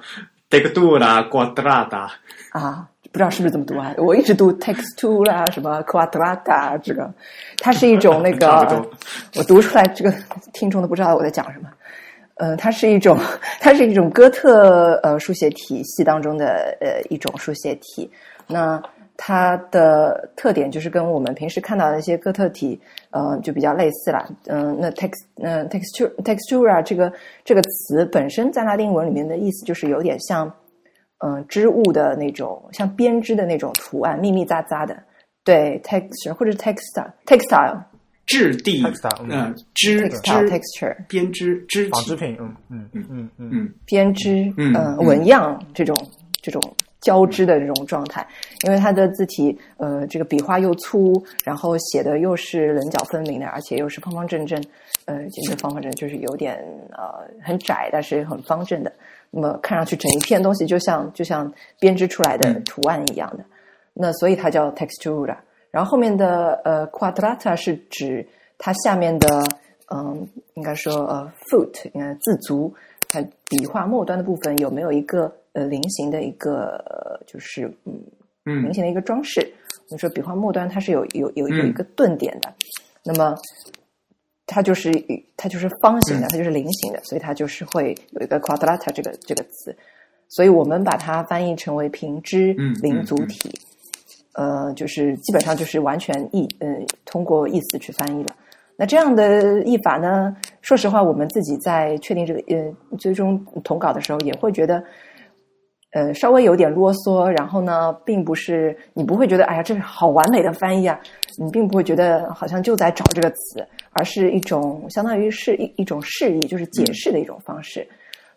[SPEAKER 1] textura quadrada，
[SPEAKER 3] 啊，不知道是不是这么读啊？我一直读 textura 什么 quadrata 这个，它是一种那个 (laughs) 我读出来，这个听众都不知道我在讲什么。呃，它是一种，它是一种哥特呃书写体系当中的呃一种书写体。那它的特点就是跟我们平时看到的一些哥特体，呃，就比较类似啦。嗯、那 text，嗯、texture textura 这个这个词本身在拉丁文里面的意思就是有点像，嗯、织物的那种，像编织的那种图案，密密匝匝的。对 texture 或者 textile textile
[SPEAKER 1] 质地
[SPEAKER 4] Textile，嗯
[SPEAKER 1] 嗯，织织
[SPEAKER 3] texture
[SPEAKER 1] 编织织，
[SPEAKER 4] 纺织品，嗯嗯嗯嗯。嗯
[SPEAKER 1] 嗯
[SPEAKER 3] 编织，
[SPEAKER 1] 嗯
[SPEAKER 3] 纹样这种这种交织的这种状态，因为它的字体，呃，这个笔画又粗，然后写的又是棱角分明的，而且又是方方正正，呃，简直方方正正，就是有点呃很窄，但是很方正的。那么看上去整一片东西就像就像编织出来的
[SPEAKER 1] 嗯
[SPEAKER 3] 图案一样的，那所以它叫 textura。然后后面的呃 quadrata 是指它下面的嗯，应该说呃 foot，应该字足，它笔画末端的部分有没有一个呃菱形的一个呃就是嗯
[SPEAKER 1] 嗯
[SPEAKER 3] 菱形的一个装饰？我们说笔画末端它是有有有有
[SPEAKER 1] 嗯
[SPEAKER 3] 一个顿点的，那么它就是它就是方形的，
[SPEAKER 1] 嗯
[SPEAKER 3] 它就是菱形的，所以它就是会有一个 quadrata 这个这个词，所以我们把它翻译成为平织
[SPEAKER 1] 嗯
[SPEAKER 3] 零足体。呃，就是基本上就是完全意，呃，通过意思去翻译了。那这样的译法呢，说实话，我们自己在确定这个呃最终统稿的时候，也会觉得，呃，稍微有点啰嗦。然后呢，并不是你不会觉得，哎呀，这是好完美的翻译啊，你并不会觉得好像就在找这个词，而是一种相当于是一一种释义，就是解释的一种方式。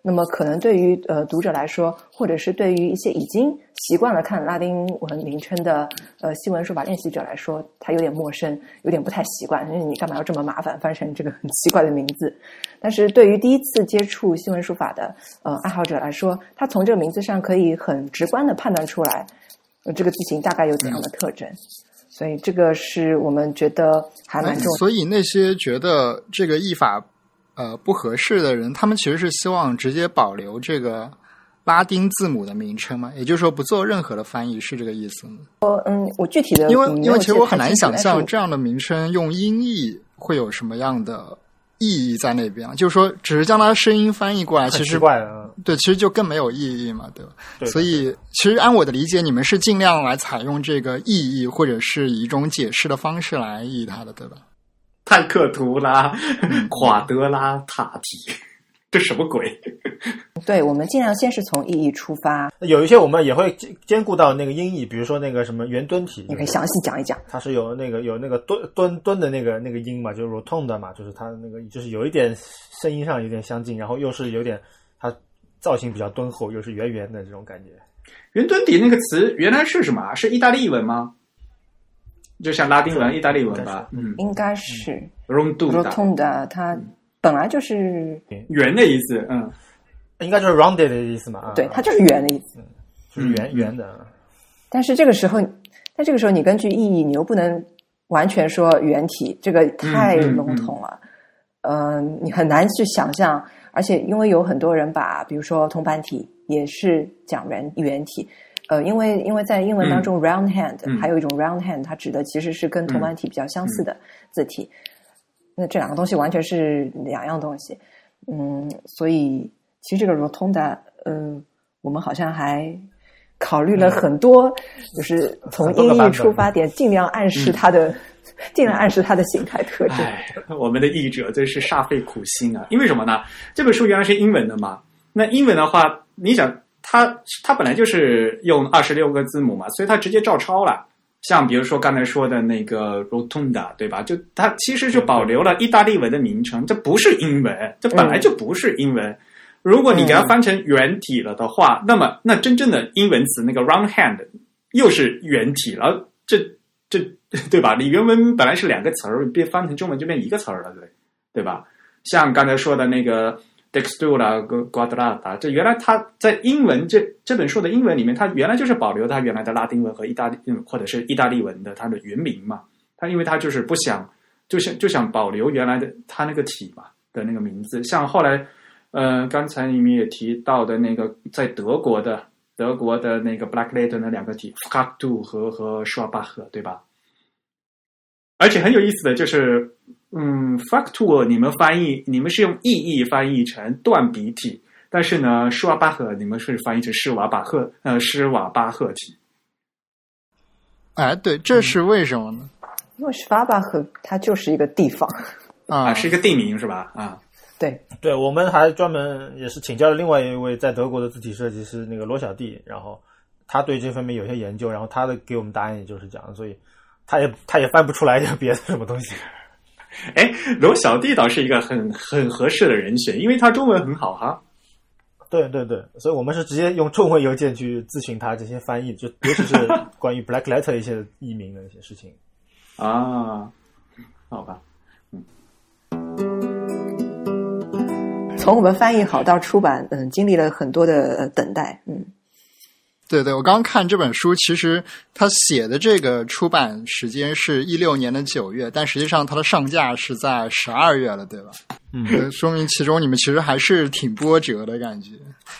[SPEAKER 3] 那么，可能对于呃读者来说，或者是对于一些已经习惯了看拉丁文名称的呃新闻书法练习者来说，他有点陌生，有点不太习惯。因为你干嘛要这么麻烦翻成这个很奇怪的名字？但是对于第一次接触新闻书法的呃爱好者来说，他从这个名字上可以很直观的判断出来，呃、这个字形大概有怎样的特征。所以这个是我们觉得还蛮重要。
[SPEAKER 2] 所以那些觉得这个译法呃不合适的人，他们其实是希望直接保留这个拉丁字母的名称嘛，也就是说不做任何的翻译，是这个意思吗？
[SPEAKER 3] 嗯，我具体的
[SPEAKER 2] 因为因为其实我很难想象这样的名称用音译会有什么样的意义在那边啊，就是说只是将它声音翻译过来，其实
[SPEAKER 4] 怪的，嗯
[SPEAKER 2] 对，其实就更没有意义嘛，对吧？所以其实按我的理解，你们是尽量来采用这个意义，或者是以一种解释的方式来译它的，对吧？
[SPEAKER 1] 泰克图拉、
[SPEAKER 3] 嗯
[SPEAKER 1] 垮德拉塔提，这什么鬼？
[SPEAKER 3] 对，我们尽量先是从意义出发，
[SPEAKER 4] 有一些我们也会兼兼顾到那个音译，比如说那个什么圆墩体，
[SPEAKER 3] 你可以详细讲一讲。
[SPEAKER 4] 它是有那个有那个墩墩墩的那个那个音嘛，就是 rotund 嘛，就是它那个就是有一点声音上有点相近，然后又是有点它造型比较敦厚，又是圆圆的这种感觉。
[SPEAKER 1] 圆墩底那个词原来是什么啊？是意大利文吗？就像拉丁文、意大利文吧。嗯
[SPEAKER 3] 应该是，ronduda，rotunda，它本来就是
[SPEAKER 1] 圆的意思。嗯，
[SPEAKER 4] 应该就是 rounded 的意思嘛，啊
[SPEAKER 3] 对，它就是圆的意思。
[SPEAKER 4] 就是圆
[SPEAKER 1] 嗯
[SPEAKER 4] 圆的。
[SPEAKER 3] 但是这个时候，但这个时候你根据意义，你又不能完全说圆体，这个太笼统了。嗯、你很难去想象，而且因为有很多人把，比如说铜板体也是讲圆圆体。呃，因为因为在英文当中、r o u n d hand、
[SPEAKER 1] 嗯
[SPEAKER 3] 还有一种 round hand，它指的其实是跟铜板体比较相似的字体。那这两个东西完全是两样东西。嗯，所以其实这个 rotunda，嗯、我们好像还考虑了很多，就是从音译出发点，尽量暗示它的，尽量暗示它的形态特征。
[SPEAKER 1] 哎，我们的译者真是煞费苦心啊！因为什么呢？这本书原来是英文的嘛，那英文的话，你想，它它本来就是用二十六个字母嘛，所以它直接照抄了。像比如说刚才说的那个 rotunda，对吧？就它其实就保留了意大利文的名称，这不是英文，这本来就不是英文。如果你给它翻成圆体了的话，那么那真正的英文词那个 round hand 又是圆体了，这这对吧？你原文本来是两个词儿，变翻成中文就变一个词儿了，对对吧？像刚才说的那个 Dextura Quadrata，这原来它在英文这这本书的英文里面，它原来就是保留它原来的拉丁文和意大利或者是意大利文的它的原名嘛。它因为它就是不想，就想就想保留原来的它那个体嘛的那个名字。像后来呃刚才你们也提到的那个在德国的德国的那个 Blackletter 那两个体 f k a t u 和和 Schwabach 对吧？而且很有意思的就是。嗯，factual 你们翻译，你们是用意义翻译成断鼻体，但是呢，施瓦巴赫你们是翻译成施瓦巴赫，呃，施瓦巴赫体。
[SPEAKER 2] 哎，对，这是为什么呢？
[SPEAKER 3] 因为施瓦巴赫它就是一个地方
[SPEAKER 2] 啊，
[SPEAKER 1] 是一个地名是吧？啊，
[SPEAKER 3] 对，
[SPEAKER 4] 对，我们还专门也是请教了另外一位在德国的字体设计师那个罗小弟，然后他对这方面有些研究，然后他的给我们答案也就是讲，所以他也他也翻不出来别的什么东西。(laughs)
[SPEAKER 1] 哎，罗小弟倒是一个很很合适的人选，因为他中文很好哈。
[SPEAKER 4] 对对对，所以我们是直接用中文邮件去咨询他这些翻译，就尤其是 (laughs) 关于 Black Letter 一些译名的一些事情。
[SPEAKER 1] 啊，好吧，嗯。
[SPEAKER 3] 从我们翻译好到出版，嗯，经历了很多的等待，嗯。
[SPEAKER 2] 对对，我刚刚看这本书，其实他写的这个出版时间是一六年的九月，但实际上它的上架是在十二月了，对吧？
[SPEAKER 4] 嗯，
[SPEAKER 2] 说明其中你们其实还是挺波折的感觉，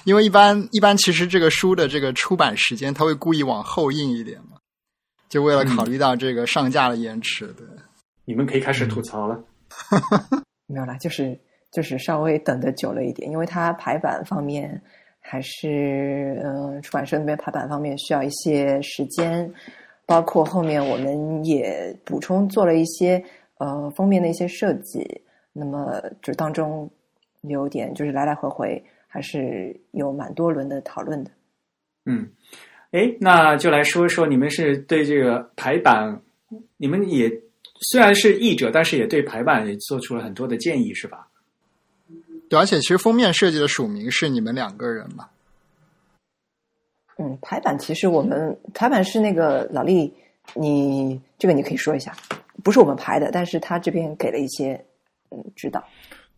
[SPEAKER 2] 因为一般一般其实这个书的这个出版时间，他会故意往后印一点嘛，就为了考虑到这个上架的延迟。对，
[SPEAKER 1] 你们可以开始吐槽了。(laughs)
[SPEAKER 3] 没有啦，就是就是稍微等的久了一点，因为它排版方面。还是嗯，出版社那边排版方面需要一些时间，包括后面我们也补充做了一些呃封面的一些设计，那么就当中有点就是来来回回，还是有蛮多轮的讨论的。
[SPEAKER 1] 嗯，哎，那就来说说你们是对这个排版，你们也虽然是译者，但是也对排版也做出了很多的建议，是吧？
[SPEAKER 2] 对，而且其实封面设计的署名是你们两个人嘛？
[SPEAKER 3] 嗯，排版其实我们排版是那个老厉，你这个你可以说一下，不是我们排的，但是他这边给了一些嗯指导。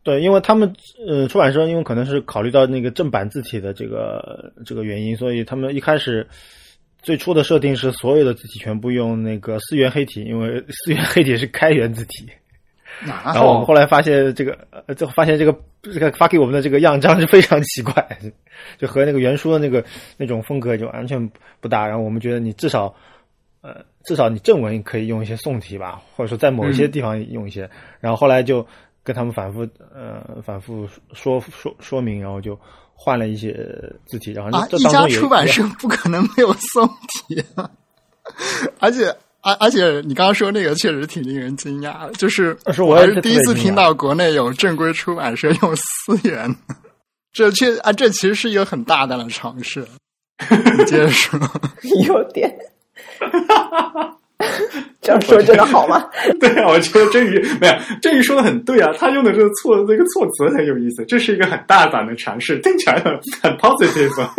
[SPEAKER 4] 对，因为他们呃出版社因为可能是考虑到那个正版字体的这个这个原因，所以他们一开始最初的设定是所有的字体全部用那个四元黑体，因为四元黑体是开源字体。然后我们后来发现，这个呃，就发现这个这个发给我们的这个样章是非常奇怪，就和那个原书的那个那种风格就完全不搭。然后我们觉得，你至少呃，至少你正文可以用一些宋体吧，或者说在某一些地方用一些。然后后来就跟他们反复呃反复说说说明，然后就换了一些字体。然后
[SPEAKER 2] 啊，一家出版社不可能没有宋体，(laughs) 而且。而而且你刚刚说那个确实挺令人惊讶的，就是
[SPEAKER 4] 我
[SPEAKER 2] 还是第一次听到国内有正规出版社用私源，这确啊这其实是一个很大胆的尝试。你接着说，(laughs)
[SPEAKER 3] 有点，(laughs) 这样说真的好吗？(laughs)
[SPEAKER 1] 对啊，我觉得郑宇没有郑宇说的很对啊，他用的这个措这个措辞很有意思，这是一个很大胆的尝试，听起来很很 positive。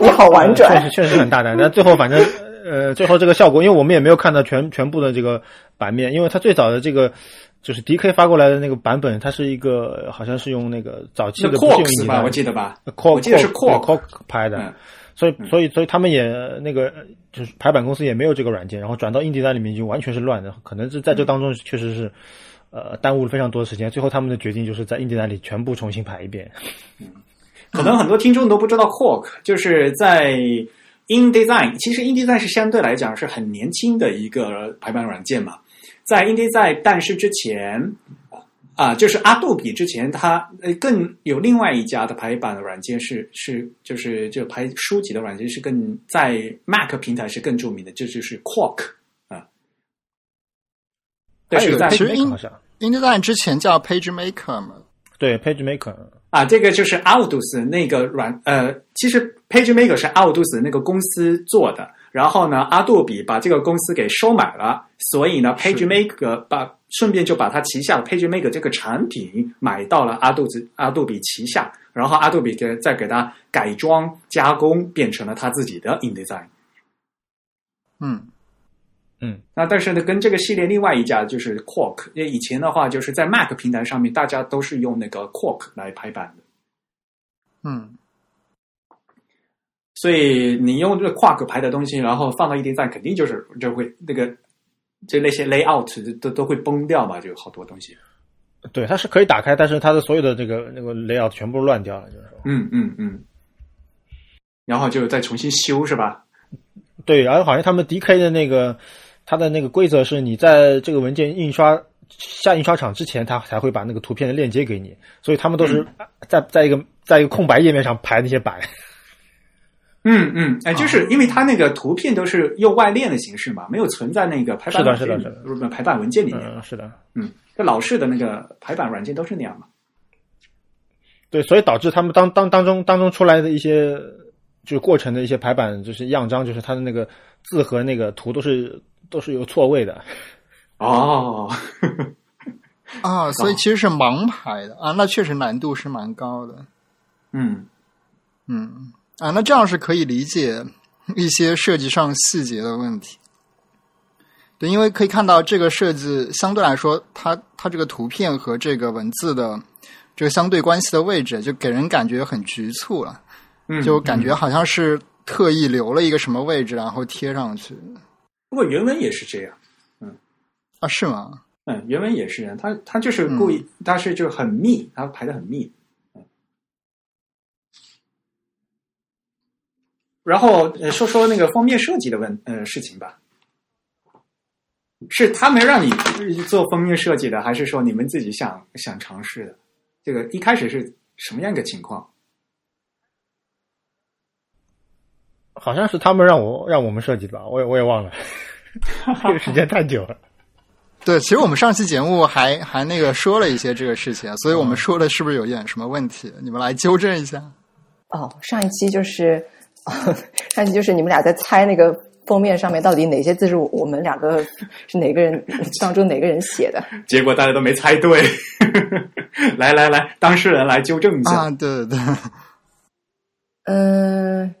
[SPEAKER 3] 你好婉转，
[SPEAKER 4] 确实确实很大胆。但最后反正呃，最后这个效果，因为我们也没有看到全全部的这个版面，因为它最早的这个就是 D K 发过来的那个版本，它是一个好像是用那个早期的不是用印
[SPEAKER 1] 吧？我记得吧我记得是 Core
[SPEAKER 4] Core 拍的，所以所以所以他们也那个就是排版公司也没有这个软件，然后转到印第安里面就完全是乱的，可能是在这当中确实是呃耽误了非常多的时间。最后他们的决定就是在印第安里全部重新排一遍。
[SPEAKER 1] 可能很多听众都不知道，Quark 就是在 InDesign。其实 InDesign 是相对来讲是很年轻的一个排版软件嘛。在 InDesign 诞生之前，啊，就是阿杜比之前，它呃更有另外一家的排版的软件是是就是就排书籍的软件是更在 Mac 平台是更著名的，这就是 Quark 啊。
[SPEAKER 2] 对，其实 InDesign 之前叫 PageMaker 嘛。
[SPEAKER 4] 对，PageMaker。
[SPEAKER 1] 啊，这个就是 Aldus 那个软呃，其实 PageMaker 是 Aldus 那个公司做的，然后呢，阿杜比把这个公司给收买了，所以呢，PageMaker 把顺便就把它旗下的 PageMaker 这个产品买到了阿杜子阿杜比旗下，然后阿杜比给再给它改装加工，变成了他自己的 InDesign。
[SPEAKER 2] 嗯
[SPEAKER 4] 嗯，
[SPEAKER 1] 那但是呢，跟这个系列另外一家就是 Quark，因为以前的话就是在 Mac 平台上面，大家都是用那个 Quark 来排版的，
[SPEAKER 2] 嗯
[SPEAKER 1] 所以你用这个 Quark 排的东西，然后放到一定站，肯定就是就会那个就那些 layout 都都会崩掉嘛，就好多东西。
[SPEAKER 4] 对，它是可以打开，但是它的所有的这个那个 layout 全部乱掉了，就是说。
[SPEAKER 1] 嗯嗯嗯，然后就再重新修是吧？
[SPEAKER 4] 对，然后好像他们 DK 的那个它的那个规则是你在这个文件印刷下印刷厂之前，它才会把那个图片的链接给你，所以他们都是在在一个在一个空白页面上排那些版。
[SPEAKER 1] 嗯嗯，哎，就是因为它那个图片都是用外链的形式嘛，没有存在那个排版
[SPEAKER 4] 是的是的是的
[SPEAKER 1] 排版文件里面。
[SPEAKER 4] 嗯，是的，
[SPEAKER 1] 嗯，这老式的那个排版软件都是那样嘛。
[SPEAKER 4] 对，所以导致他们当当当中当中出来的一些就是过程的一些排版就是样章，就是它的那个字和那个图都是都是有错位的。
[SPEAKER 1] 哦，(laughs)
[SPEAKER 2] 啊，所以其实是盲排的。啊，那确实难度是蛮高的。
[SPEAKER 1] 嗯。
[SPEAKER 2] 嗯。啊，那这样是可以理解一些设计上细节的问题。对，因为可以看到这个设计相对来说，它它这个图片和这个文字的这个相对关系的位置，就给人感觉很局促了，
[SPEAKER 1] 嗯，
[SPEAKER 2] 就感觉好像是特意留了一个什么位置，然后贴上去
[SPEAKER 1] 不过原文也是这样。
[SPEAKER 2] 嗯啊？是吗？
[SPEAKER 1] 嗯，原文也是这样，他他就是故意，他是就很密，他排的很密。嗯然后呃，说说那个封面设计的问呃事情吧，是他们让你做封面设计的，还是说你们自己想想尝试的？这个一开始是什么样一个情况？
[SPEAKER 4] 好像是他们让我让我们设计的吧，我也我也忘了，(laughs) 这个时间太久了。
[SPEAKER 2] 对，其实我们上期节目还还那个说了一些这个事情，所以我们说的是不是有点什么问题？你们来纠正一下。
[SPEAKER 3] 哦，上一期就是，(laughs) 上一期就是你们俩在猜那个封面上面到底哪些字是我们两个是哪个人当中哪个人写的。
[SPEAKER 1] 结果大家都没猜对。(laughs) 来来来，当事人来纠正一下。
[SPEAKER 2] 啊，对对对，
[SPEAKER 3] 嗯，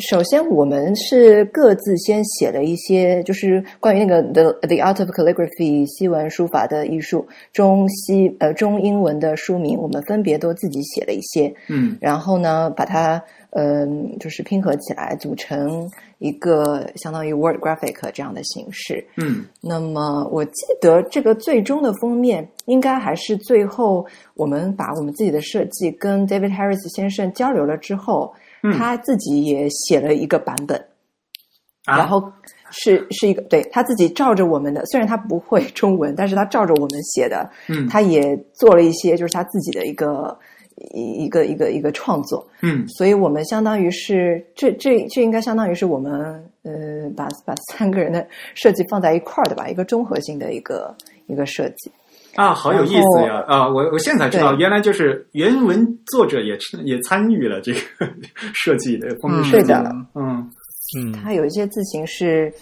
[SPEAKER 3] 首先我们是各自先写了一些，就是关于那个 the the art of calligraphy 西文书法的艺术中西呃中英文的书名，我们分别都自己写了一些，
[SPEAKER 1] 嗯。
[SPEAKER 3] 然后呢把它嗯、就是拼合起来，组成一个相当于 word graphic 这样的形式。
[SPEAKER 1] 嗯。
[SPEAKER 3] 那么我记得这个最终的封面应该还是最后我们把我们自己的设计跟 David Harris 先生交流了之后，
[SPEAKER 1] 嗯。
[SPEAKER 3] 他自己也写了一个版本，
[SPEAKER 1] 啊？
[SPEAKER 3] 然后是是一个对他自己照着我们的，虽然他不会中文，但是他照着我们写的，
[SPEAKER 1] 嗯。
[SPEAKER 3] 他也做了一些就是他自己的一个一一个一个一个创作，
[SPEAKER 1] 嗯。
[SPEAKER 3] 所以我们相当于是这这这应该相当于是我们呃把把三个人的设计放在一块儿的吧，一个综合性的一个一个设计。
[SPEAKER 1] 啊，好有意思呀！啊，我我现在才知道，原来就是原文作者也 (laughs) 也参与了这个设计的封面
[SPEAKER 2] 嗯
[SPEAKER 1] 设计。
[SPEAKER 3] 是的
[SPEAKER 1] 嗯
[SPEAKER 4] 嗯，
[SPEAKER 3] 他有一些字形是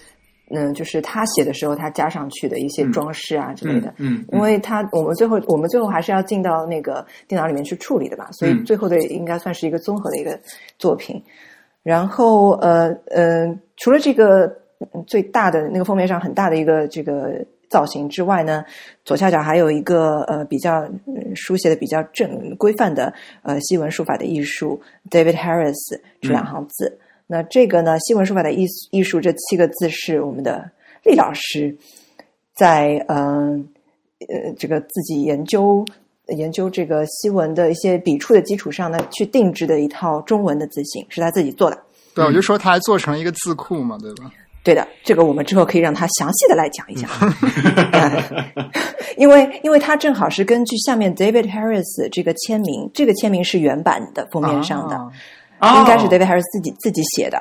[SPEAKER 3] 嗯，就是他写的时候他加上去的一些装饰啊之类的。
[SPEAKER 1] 嗯，
[SPEAKER 3] 因为他我们最后我们最后还是要进到那个电脑里面去处理的吧，所以
[SPEAKER 1] 嗯
[SPEAKER 3] 最后的应该算是一个综合的一个作品。然后呃呃，除了这个嗯最大的那个封面上很大的一个这个造型之外呢，左下角还有一个呃比较嗯书写的比较正规范的呃西文书法的艺术 David Harris 这两行字。那这个呢，西文书法的艺艺术这七个字是我们的厉老师在嗯呃这个自己研究研究这个西文的一些笔触的基础上呢，去定制的一套中文的字形，是他自己做的。
[SPEAKER 2] 对，我就说他还做成了一个字库嘛，对吧？
[SPEAKER 3] 对的，这个我们之后可以让他详细的来讲一讲，(laughs) 因为因为他正好是根据下面 David Harris 这个签名，这个签名是原版的封面上的，
[SPEAKER 2] 啊
[SPEAKER 3] 应该是 David Harris 自己自己写的。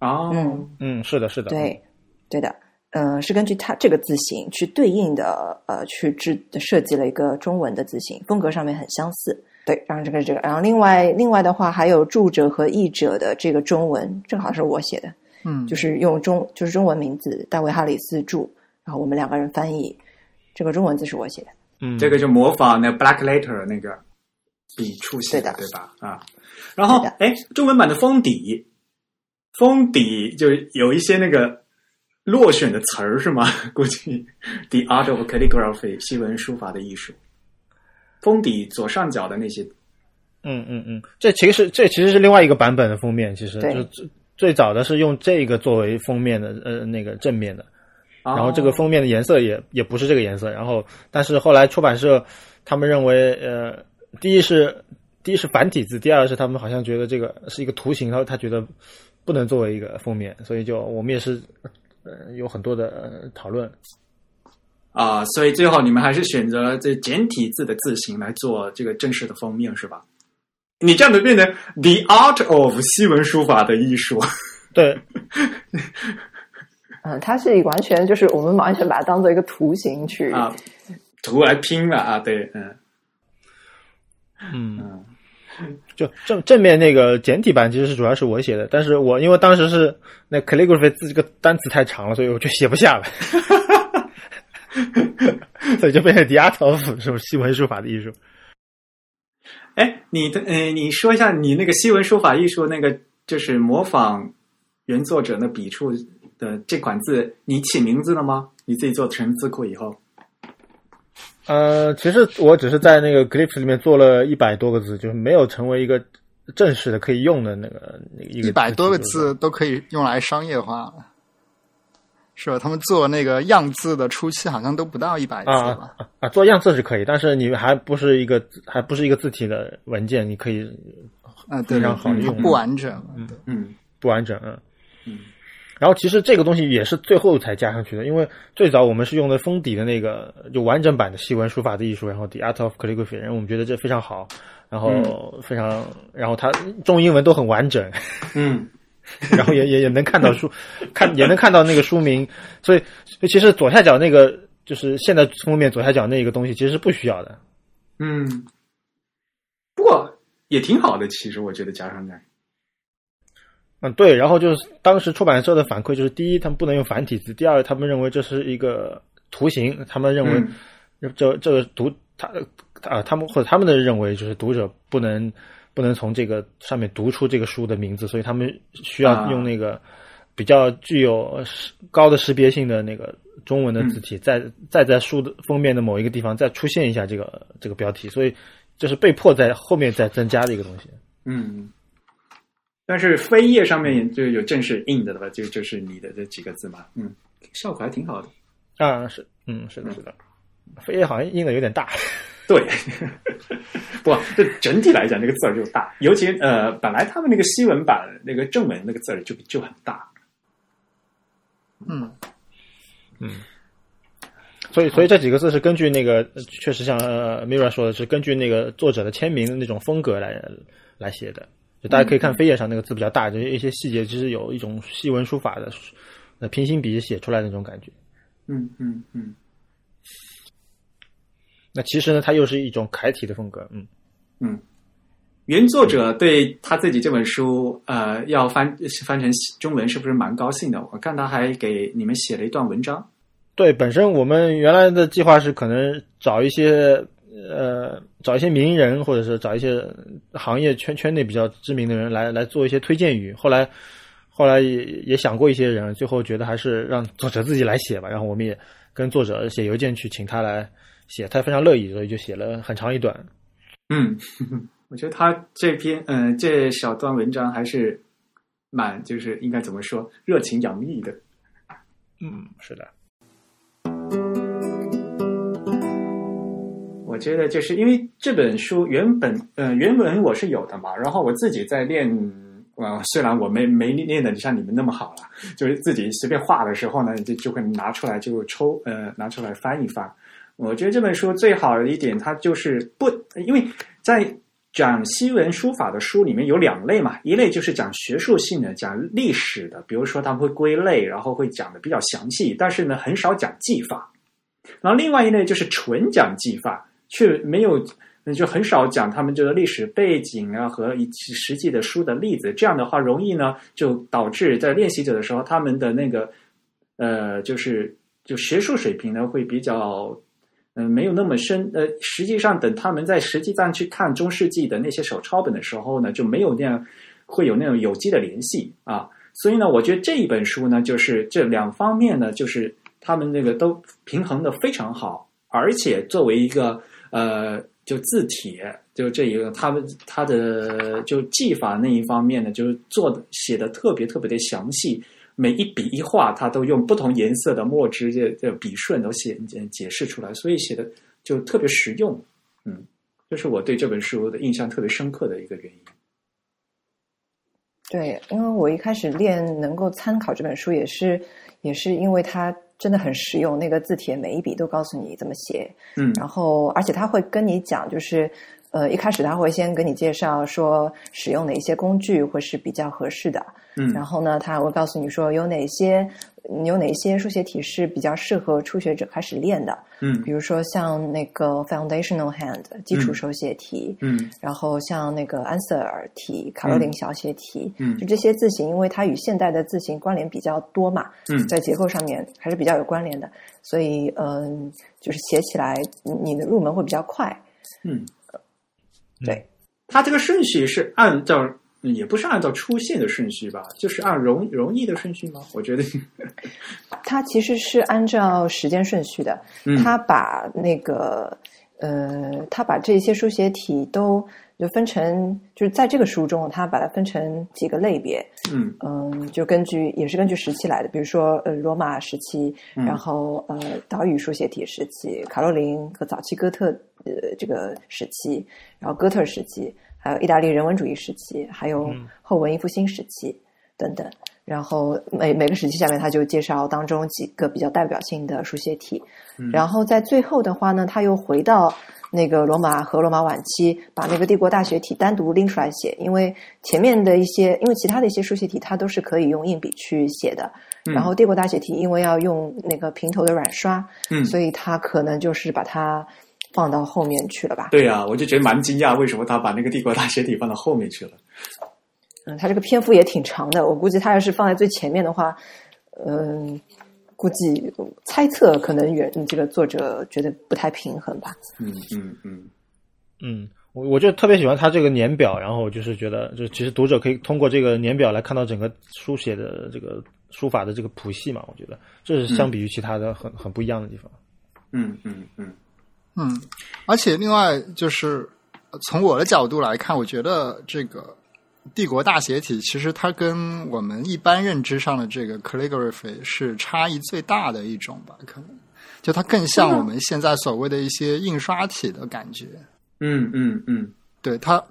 [SPEAKER 1] 哦，
[SPEAKER 3] 嗯，
[SPEAKER 4] 嗯，是的，是的，
[SPEAKER 3] 对，对的，嗯、是根据他这个字形去对应的，呃，去制设计了一个中文的字形，风格上面很相似。对，然后这个这个，然后另外另外的话，还有注者和译者的这个中文，正好是我写的，
[SPEAKER 2] 嗯，
[SPEAKER 3] 就是用中就是中文名字大卫哈里斯著，然后我们两个人翻译，这个中文字是我写的。
[SPEAKER 4] 嗯，
[SPEAKER 1] 这个就模仿那 Black Letter 那个笔触写
[SPEAKER 3] 的
[SPEAKER 1] 对吧？啊，然后哎，中文版的封底封底就有一些那个落选的词儿是吗？(laughs) 估计 The Art of Calligraphy 西文书法的艺术，封底左上角的那些，
[SPEAKER 4] 嗯嗯嗯，这其实这其实是另外一个版本的封面，其实
[SPEAKER 3] 对。
[SPEAKER 4] 就最最早的是用这个作为封面的呃那个正面的，然后这个
[SPEAKER 1] 哦
[SPEAKER 4] 封面的颜色也也不是这个颜色，然后但是后来出版社他们认为，呃，第一是第一是繁体字，第二是他们好像觉得这个是一个图形，然后他觉得不能作为一个封面，所以就我们也是呃有很多的、呃、讨论。
[SPEAKER 1] 啊，所以最后你们还是选择了这简体字的字形来做这个正式的封面是吧？你这样子变成 The Art of 西文书法的艺术，
[SPEAKER 4] 对，(laughs)
[SPEAKER 3] 嗯，它是完全就是我们完全把它当做一个图形去
[SPEAKER 1] 啊，图来拼了啊，对，嗯。
[SPEAKER 4] 嗯。
[SPEAKER 1] 嗯，
[SPEAKER 4] 就正正面那个简体版其实是主要是我写的，但是我因为当时是那 calligraphy 字这个单词太长了，所以我就写不下来，(laughs) 所以就变成 the art of 什么西文书法的艺术。
[SPEAKER 1] 哎，你的呃，你说一下你那个西文书法艺术那个就是模仿原作者那笔触的这款字，你起名字了吗？你自己做成字库以后
[SPEAKER 4] 呃，其实我只是在那个 Glyphs 里面做了一百多个字，就是没有成为一个正式的可以用的那个那个一
[SPEAKER 2] 百多个字都可以用来商业化了，是吧？他们做那个样字的初期好像都不到一百字
[SPEAKER 4] 啊
[SPEAKER 2] 吧？
[SPEAKER 4] 啊啊，做样字是可以，但是你还不是一个还不是一个字体的文件，你可以
[SPEAKER 2] 啊，对，
[SPEAKER 4] 非常好
[SPEAKER 2] 它
[SPEAKER 4] 用
[SPEAKER 2] 不完整。
[SPEAKER 1] 嗯
[SPEAKER 4] 不完整，嗯。
[SPEAKER 1] 嗯
[SPEAKER 4] 然后其实这个东西也是最后才加上去的，因为最早我们是用的封底的那个就完整版的西文书法的艺术，然后 The Art of Calligraphy，然后我们觉得这非常好，然后非常，然后它中英文都很完整，
[SPEAKER 1] 嗯 (laughs)
[SPEAKER 4] 然后也也也能看到书，看也能看到那个书名，所以其实左下角那个就是现在封面左下角那个东西其实是不需要的，
[SPEAKER 1] 嗯，不过也挺好的，其实我觉得加上在，
[SPEAKER 4] 嗯，对，然后就是当时出版社的反馈就是，第一，他们不能用繁体字；第二，他们认为这是一个图形，他们认为
[SPEAKER 1] 嗯
[SPEAKER 4] 这这个读他啊，他们或者他们的认为就是读者不能不能从这个上面读出这个书的名字，所以他们需要
[SPEAKER 1] 啊
[SPEAKER 4] 用那个比较具有识高的识别性的那个中文的字体，再再在书的封面的某一个地方再出现一下这个这个标题，所以这是被迫在后面再增加的一个东西。
[SPEAKER 1] 嗯。但是扉页上面就有正式印的了吧？就就是你的这几个字嘛，嗯，效果还挺好的。
[SPEAKER 4] 啊，是，嗯，是的，是的，扉页好像印的有点大。
[SPEAKER 1] 对，(laughs) 不，这整体来讲，那个字儿就大，尤其呃，本来他们那个西文版那个正文那个字儿就就很大。
[SPEAKER 2] 嗯嗯，
[SPEAKER 4] 所以，所以这几个字是根据那个，呃确实像呃 Mira 说的是根据那个作者的签名的那种风格来来写的。就大家可以看扉页上那个字比较大，就是一些细节，其实有一种西文书法的呃平行笔写出来的那种感觉。
[SPEAKER 1] 嗯嗯嗯
[SPEAKER 4] 那其实呢，它又是一种楷体的风格。嗯，
[SPEAKER 1] 嗯。原作者对他自己这本书，呃，要翻翻成中文，是不是蛮高兴的？我看他还给你们写了一段文章。
[SPEAKER 4] 对，本身我们原来的计划是可能找一些呃找一些名人，或者是找一些行业圈圈内比较知名的人来来做一些推荐语。后来后来也也想过一些人，最后觉得还是让作者自己来写吧。然后我们也跟作者写邮件去请他来写，他非常乐意，所以就写了很长一段。
[SPEAKER 1] 嗯，(laughs) 我觉得他这篇嗯、呃、这小段文章还是蛮就是应该怎么说热情洋溢的。
[SPEAKER 4] 嗯，是的。
[SPEAKER 1] 我觉得就是因为这本书原本呃原文我是有的嘛，然后我自己在练，呃虽然我没没练的像你们那么好了，就是自己随便画的时候呢，就就会拿出来就抽呃拿出来翻一翻。我觉得这本书最好的一点，它就是不因为在讲西文书法的书里面有两类嘛，一类就是讲学术性的，讲历史的，比如说他们会归类，然后会讲的比较详细，但是呢很少讲技法。然后另外一类就是纯讲技法。却没有那，就很少讲他们这个历史背景啊和以及实际的书的例子。这样的话，容易呢就导致在练习者的时候，他们的那个呃，就是就学术水平呢会比较嗯、没有那么深。呃，实际上等他们在实际上去看中世纪的那些手抄本的时候呢，就没有那样会有那种有机的联系啊。所以呢，我觉得这一本书呢，就是这两方面呢，就是他们那个都平衡的非常好，而且作为一个呃，就字体，就这一个他们他的就技法那一方面呢，就是做的写的特别特别的详细，每一笔一画，他都用不同颜色的墨汁这这笔顺都写解释出来，所以写的就特别实用。嗯，这是我对这本书的印象特别深刻的一个原因。
[SPEAKER 3] 对，因为我一开始练能够参考这本书，也是也是因为它真的很实用，那个字帖每一笔都告诉你怎么写，
[SPEAKER 1] 嗯，
[SPEAKER 3] 然后而且他会跟你讲，就是呃一开始他会先给你介绍说使用哪一些工具会是比较合适的，
[SPEAKER 1] 嗯，
[SPEAKER 3] 然后呢他会告诉你说有哪些。你有哪些书写体是比较适合初学者开始练的？
[SPEAKER 1] 嗯，
[SPEAKER 3] 比如说像那个 Foundational Hand 基础手写体，
[SPEAKER 1] 嗯，
[SPEAKER 3] 然后像那个安瑟尔体、卡罗琳小写体，
[SPEAKER 1] 嗯，
[SPEAKER 3] 就这些字形，因为它与现代的字形关联比较多嘛，
[SPEAKER 1] 嗯，
[SPEAKER 3] 在结构上面还是比较有关联的，所以嗯，就是写起来你的入门会比较快，
[SPEAKER 1] 嗯，
[SPEAKER 3] 对，
[SPEAKER 1] 它这个顺序是按照。也不是按照出现的顺序吧，就是按容容易的顺序吗？我觉得，(laughs)
[SPEAKER 3] 它其实是按照时间顺序的。他把那个呃，他把这些书写体都就分成，就是在这个书中，他把它分成几个类别。
[SPEAKER 1] 嗯
[SPEAKER 3] 嗯，就根据也是根据时期来的，比如说呃，罗马时期，然后呃，岛屿书写体时期，卡洛琳和早期哥特呃这个时期，然后哥特时期。还有意大利人文主义时期，还有后文艺复兴时期等等。然后每每个时期下面，他就介绍当中几个比较代表性的书写体。然后在最后的话呢，他又回到那个罗马和罗马晚期，把那个帝国大学体单独拎出来写。因为前面的一些，因为其他的一些书写体，它都是可以用硬笔去写的。然后帝国大学体因为要用那个平头的软刷，嗯所以他可能就是把它。放到后面去了吧？
[SPEAKER 1] 对呀，我就觉得蛮惊讶，为什么他把那个帝国大学体放到后面去了？
[SPEAKER 3] 嗯，他这个篇幅也挺长的，我估计他要是放在最前面的话，嗯，估计猜测可能原这个作者觉得不太平衡吧。
[SPEAKER 1] 嗯嗯嗯
[SPEAKER 4] 嗯，我我就特别喜欢他这个年表，然后就是觉得，就其实读者可以通过这个年表来看到整个书写的这个书法的这个谱系嘛，我觉得这是相比于其他的很很不一样的地方。
[SPEAKER 1] 嗯嗯嗯。
[SPEAKER 2] 嗯，而且另外就是从我的角度来看，我觉得这个帝国大写体其实它跟我们一般认知上的这个 calligraphy 是差异最大的一种吧？可能就它更像我们现在所谓的一些印刷体的感觉。
[SPEAKER 1] 嗯嗯嗯，
[SPEAKER 2] 对它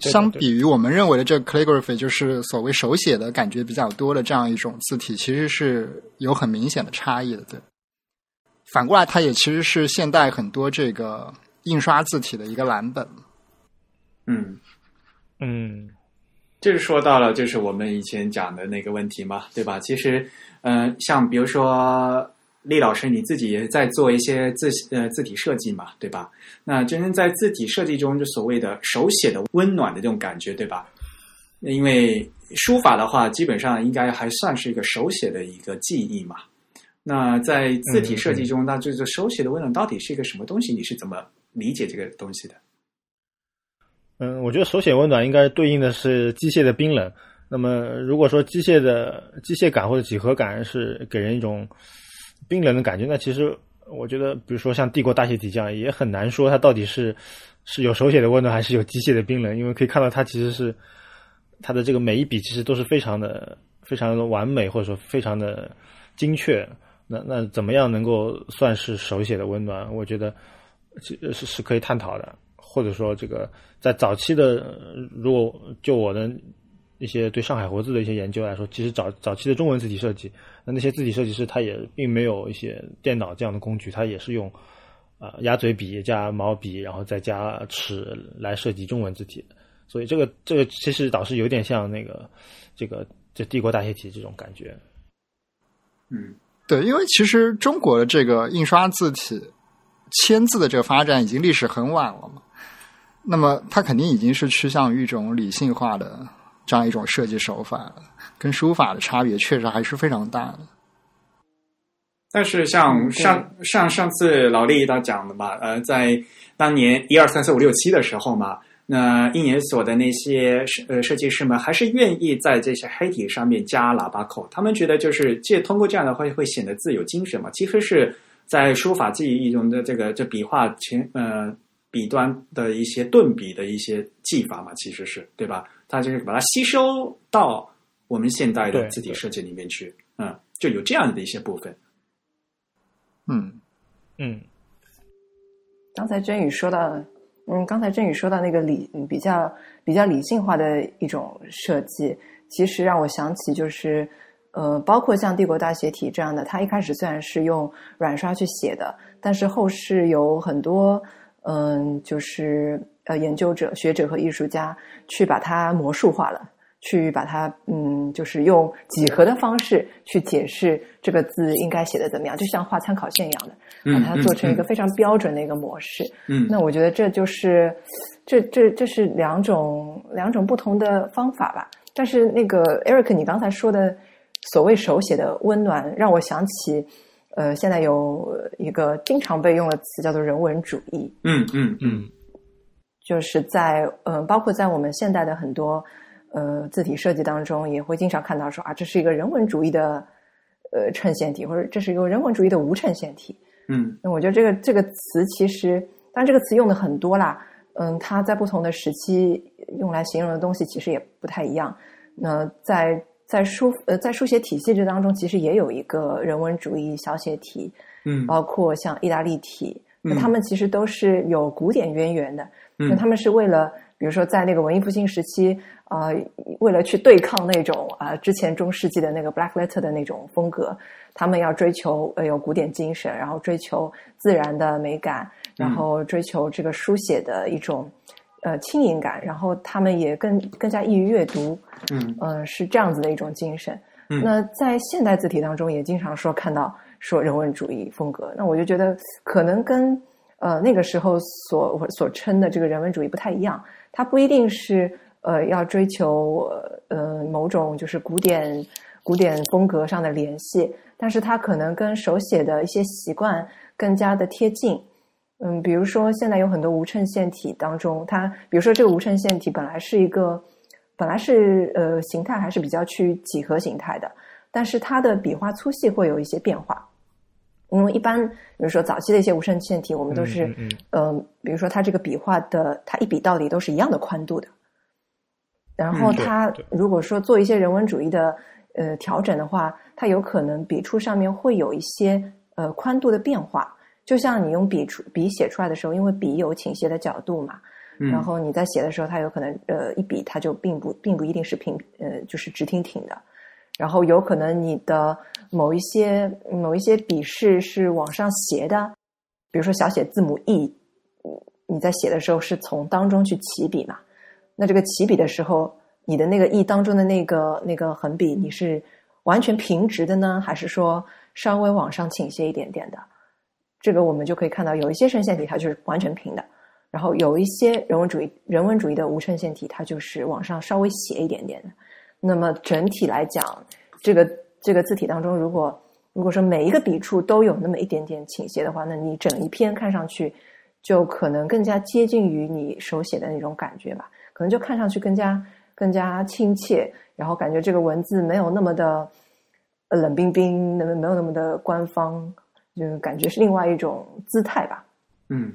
[SPEAKER 2] 相比于我们认为的这个 calligraphy，就是所谓手写的感觉比较多的这样一种字体，其实是有很明显的差异的。对。反过来，它也其实是现代很多这个印刷字体的一个蓝本。
[SPEAKER 1] 嗯
[SPEAKER 4] 嗯，
[SPEAKER 1] 就是说到了，就是我们以前讲的那个问题嘛，对吧？其实，嗯，像比如说厉老师你自己也在做一些字呃字体设计嘛，对吧？那真正在字体设计中，就所谓的手写的温暖的这种感觉，对吧？因为书法的话，基本上应该还算是一个手写的一个记忆嘛。那在字体设计中，那这个手写的温暖到底是一个什么东西？你是怎么理解这个东西的？
[SPEAKER 4] 嗯，我觉得手写温暖应该对应的是机械的冰冷。那么，如果说机械的机械感或者几何感是给人一种冰冷的感觉，那其实我觉得，比如说像帝国大写体这样，也很难说它到底是是有手写的温暖，还是有机械的冰冷。因为可以看到，它其实是它的这个每一笔其实都是非常的、非常的完美，或者说非常的精确。那那怎么样能够算是手写的温暖？我觉得是是是可以探讨的，或者说这个在早期的，如果就我的一些对上海活字的一些研究来说，其实早早期的中文字体设计，那那些字体设计师他也并没有一些电脑这样的工具，他也是用啊鸭嘴笔加毛笔，然后再加尺来设计中文字体，所以这个这个其实倒是有点像那个这个这帝国大写体这种感觉，
[SPEAKER 1] 嗯。
[SPEAKER 2] 对，因为其实中国的这个印刷字体签字的这个发展已经历史很晚了嘛，那么它肯定已经是趋向于一种理性化的这样一种设计手法了，跟书法的差别确实还是非常大的。
[SPEAKER 1] 但是像上上上次老李他讲的嘛，呃，在当年一二三四五六七的时候嘛，那印研所的那些设呃设计师们还是愿意在这些黑体上面加喇叭口，他们觉得就是借通过这样的话会显得自有精神嘛，其实是在书法技艺中的这个这笔画前呃笔端的一些顿笔的一些技法嘛，其实是对吧？它就是把它吸收到我们现代的字体设计里面去，嗯，就有这样的一些部分。
[SPEAKER 2] 嗯
[SPEAKER 4] 嗯，
[SPEAKER 3] 刚才娟宇说到，嗯，刚才振宇说到那个理比较比较理性化的一种设计，其实让我想起就是，呃，包括像帝国大学体这样的，它一开始虽然是用软刷去写的，但是后世有很多嗯，就是呃研究者、学者和艺术家去把它魔术化了。去把它，嗯，就是用几何的方式去解释这个字应该写的怎么样，就像画参考线一样的，把
[SPEAKER 1] 嗯
[SPEAKER 3] 它做成一个非常标准的一个模式。
[SPEAKER 1] 嗯
[SPEAKER 3] 那我觉得这就是，这这这是两种两种不同的方法吧。但是那个 Eric，你刚才说的所谓手写的温暖，让我想起，呃，现在有一个经常被用的词叫做人文主义，
[SPEAKER 1] 嗯嗯嗯
[SPEAKER 3] 就是在嗯、呃，包括在我们现代的很多呃字体设计当中，也会经常看到说啊，这是一个人文主义的呃衬线体，或者这是一个人文主义的无衬线体。
[SPEAKER 1] 嗯
[SPEAKER 3] 那我觉得这个这个词其实，当然这个词用的很多啦，嗯，它在不同的时期用来形容的东西其实也不太一样。那在在书呃在书写体系这当中，其实也有一个人文主义小写体，
[SPEAKER 1] 嗯
[SPEAKER 3] 包括像意大利体，那
[SPEAKER 1] 嗯
[SPEAKER 3] 他们其实都是有古典渊源的。
[SPEAKER 1] 嗯
[SPEAKER 3] 那他们是为了，比如说在那个文艺复兴时期，啊、为了去对抗那种啊、之前中世纪的那个 Black Letter 的那种风格，他们要追求呃有古典精神，然后追求自然的美感，然后追求这个书写的一种呃轻盈感，然后他们也更更加易于阅读，
[SPEAKER 1] 嗯
[SPEAKER 3] 嗯、是这样子的一种精神。
[SPEAKER 1] 嗯
[SPEAKER 3] 那在现代字体当中，也经常说看到说人文主义风格，那我就觉得可能跟呃那个时候所所称的这个人文主义不太一样，它不一定是呃要追求呃某种就是古典古典风格上的联系，但是它可能跟手写的一些习惯更加的贴近。嗯，比如说现在有很多无衬线体当中，它比如说这个无衬线体本来是一个本来是呃形态还是比较去几何形态的，但是它的笔画粗细会有一些变化。因为一般，比如说早期的一些无衬线体，我们都是，
[SPEAKER 4] 嗯嗯
[SPEAKER 3] 呃，比如说它这个笔画的，它一笔到底都是一样的宽度的。然后它如果说做一些人文主义的呃调整的话，它有可能笔触上面会有一些呃宽度的变化。就像你用笔出笔写出来的时候，因为笔有倾斜的角度嘛，
[SPEAKER 1] 嗯，
[SPEAKER 3] 然后你在写的时候，它有可能呃一笔它就并不并不一定是平呃就是直挺挺的，然后有可能你的某一些某一些笔势是往上斜的，比如说小写字母 e，你在写的时候是从当中去起笔嘛，那这个起笔的时候，你的那个 e 当中的那个那个横笔你是完全平直的呢，还是说稍微往上倾斜一点点的？这个我们就可以看到，有一些衬线体它就是完全平的，然后有一些人文主义人文主义的无衬线体，它就是往上稍微斜一点点的。那么整体来讲，这个这个字体当中，如果如果说每一个笔触都有那么一点点倾斜的话，那你整一篇看上去就可能更加接近于你手写的那种感觉吧，可能就看上去更加更加亲切，然后感觉这个文字没有那么的冷冰冰，那么没有那么的官方，就感觉是另外一种姿态吧。
[SPEAKER 1] 嗯，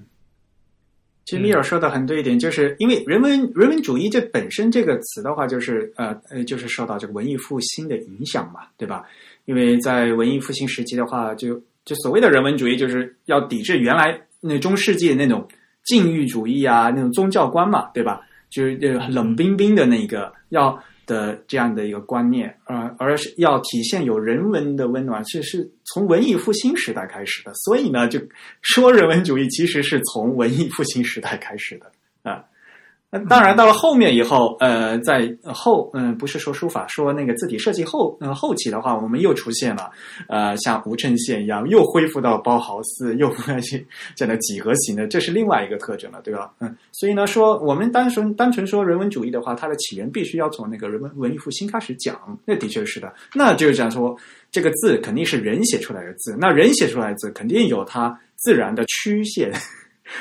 [SPEAKER 1] 其实米尔说的很对一点，就是因为人文人文主义这本身这个词的话，就是呃呃，就是受到这个文艺复兴的影响嘛，对吧？因为在文艺复兴时期的话，就就所谓的人文主义，就是要抵制原来那中世纪的那种禁欲主义啊，那种宗教观嘛，对吧？就是呃冷冰冰的那个要的这样的一个观念，呃，而是要体现有人文的温暖，是是从文艺复兴时代开始的。所以呢，就说人文主义其实是从文艺复兴时代开始的啊。当然，到了后面以后，呃，在后，嗯、不是说书法，说那个字体设计后，呃，后期的话，我们又出现了，呃，像无衬线一样，又恢复到包豪斯，(laughs) 又恢复到这样的几何形的，这是另外一个特征了，对吧？嗯，所以呢，说我们单纯单纯说人文主义的话，它的起源必须要从那个人文文艺复兴开始讲，那的确是的。那就是讲说，这个字肯定是人写出来的字，那人写出来的字肯定有它自然的曲线，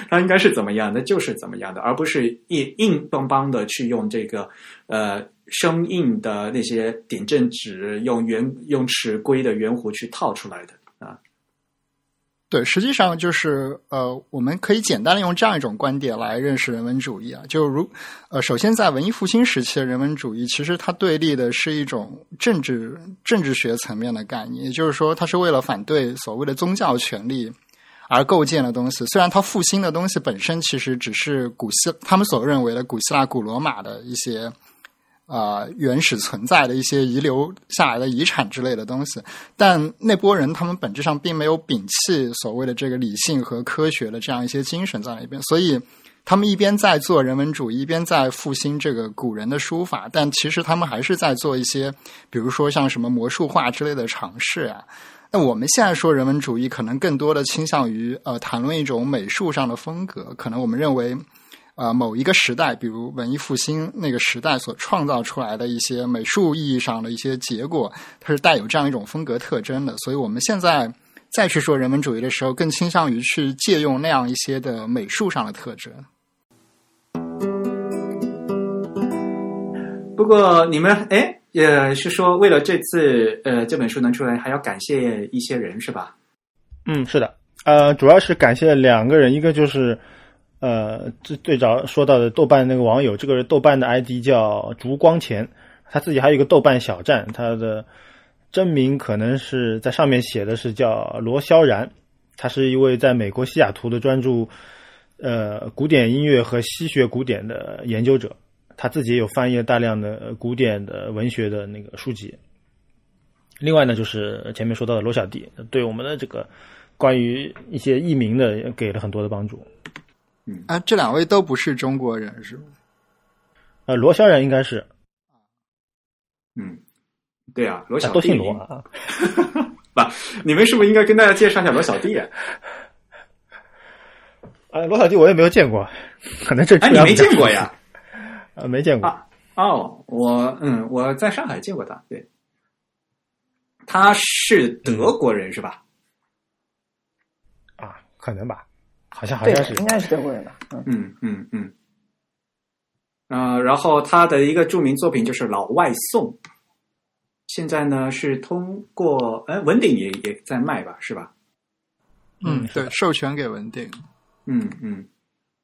[SPEAKER 1] 它应该是怎么样的就是怎么样的，而不是硬硬邦邦的去用这个呃生硬的那些点阵纸，用圆用尺规的圆弧去套出来的啊。
[SPEAKER 2] 对，实际上就是呃，我们可以简单的用这样一种观点来认识人文主义啊。就如呃，首先在文艺复兴时期的人文主义，其实它对立的是一种政治政治学层面的概念，也就是说，它是为了反对所谓的宗教权利而构建的东西。虽然它复兴的东西本身其实只是古希他们所认为的古希腊、古罗马的一些。啊，原始存在的一些遗留下来的遗产之类的东西，但那波人他们本质上并没有摒弃所谓的这个理性和科学的这样一些精神在那边，所以他们一边在做人文主义，一边在复兴这个古人的书法，但其实他们还是在做一些，比如说像什么魔术画之类的尝试啊。那我们现在说人文主义，可能更多的倾向于呃谈论一种美术上的风格，可能我们认为。啊，某一个时代，比如文艺复兴那个时代所创造出来的一些美术意义上的一些结果，它是带有这样一种风格特征的。所以，我们现在再去说人文主义的时候，更倾向于去借用那样一些的美术上的特征。
[SPEAKER 1] 不过，你们哎，也是说为了这次呃这本书能出来，还要感谢一些人是吧？
[SPEAKER 4] 嗯，是的，呃，主要是感谢两个人，一个就是。呃，最最早说到的豆瓣那个网友，这个豆瓣的 ID 叫烛光前，他自己还有一个豆瓣小站，他的真名可能是在上面写的是叫罗萧然，他是一位在美国西雅图的专注呃古典音乐和西学古典的研究者，他自己也有翻译了大量的古典的文学的那个书籍。另外呢，就是前面说到的罗小弟，对我们的这个关于一些译名的给了很多的帮助。
[SPEAKER 1] 嗯
[SPEAKER 2] 啊，这两位都不是中国人，是吗？
[SPEAKER 4] 呃，罗霄然应该是。
[SPEAKER 1] 嗯，对啊，罗小
[SPEAKER 4] 都姓罗啊。(laughs)
[SPEAKER 1] 不，你们是不是应该跟大家介绍一下罗小弟啊？
[SPEAKER 4] 哎，(laughs) 罗小弟我也没有见过，可能这
[SPEAKER 1] 哎，你没见过呀？
[SPEAKER 4] 呃，没见过。
[SPEAKER 1] 哦，我嗯，我在上海见过他，对。他是德国人是吧？
[SPEAKER 4] 啊，可能吧。好像好像是，
[SPEAKER 3] 应该是德国人吧？
[SPEAKER 1] 嗯嗯嗯。啊，然后他的一个著名作品就是《老外送》，现在呢是通过哎文鼎也也在卖吧，是吧？
[SPEAKER 2] 嗯，对，授权给文鼎。
[SPEAKER 1] 嗯嗯，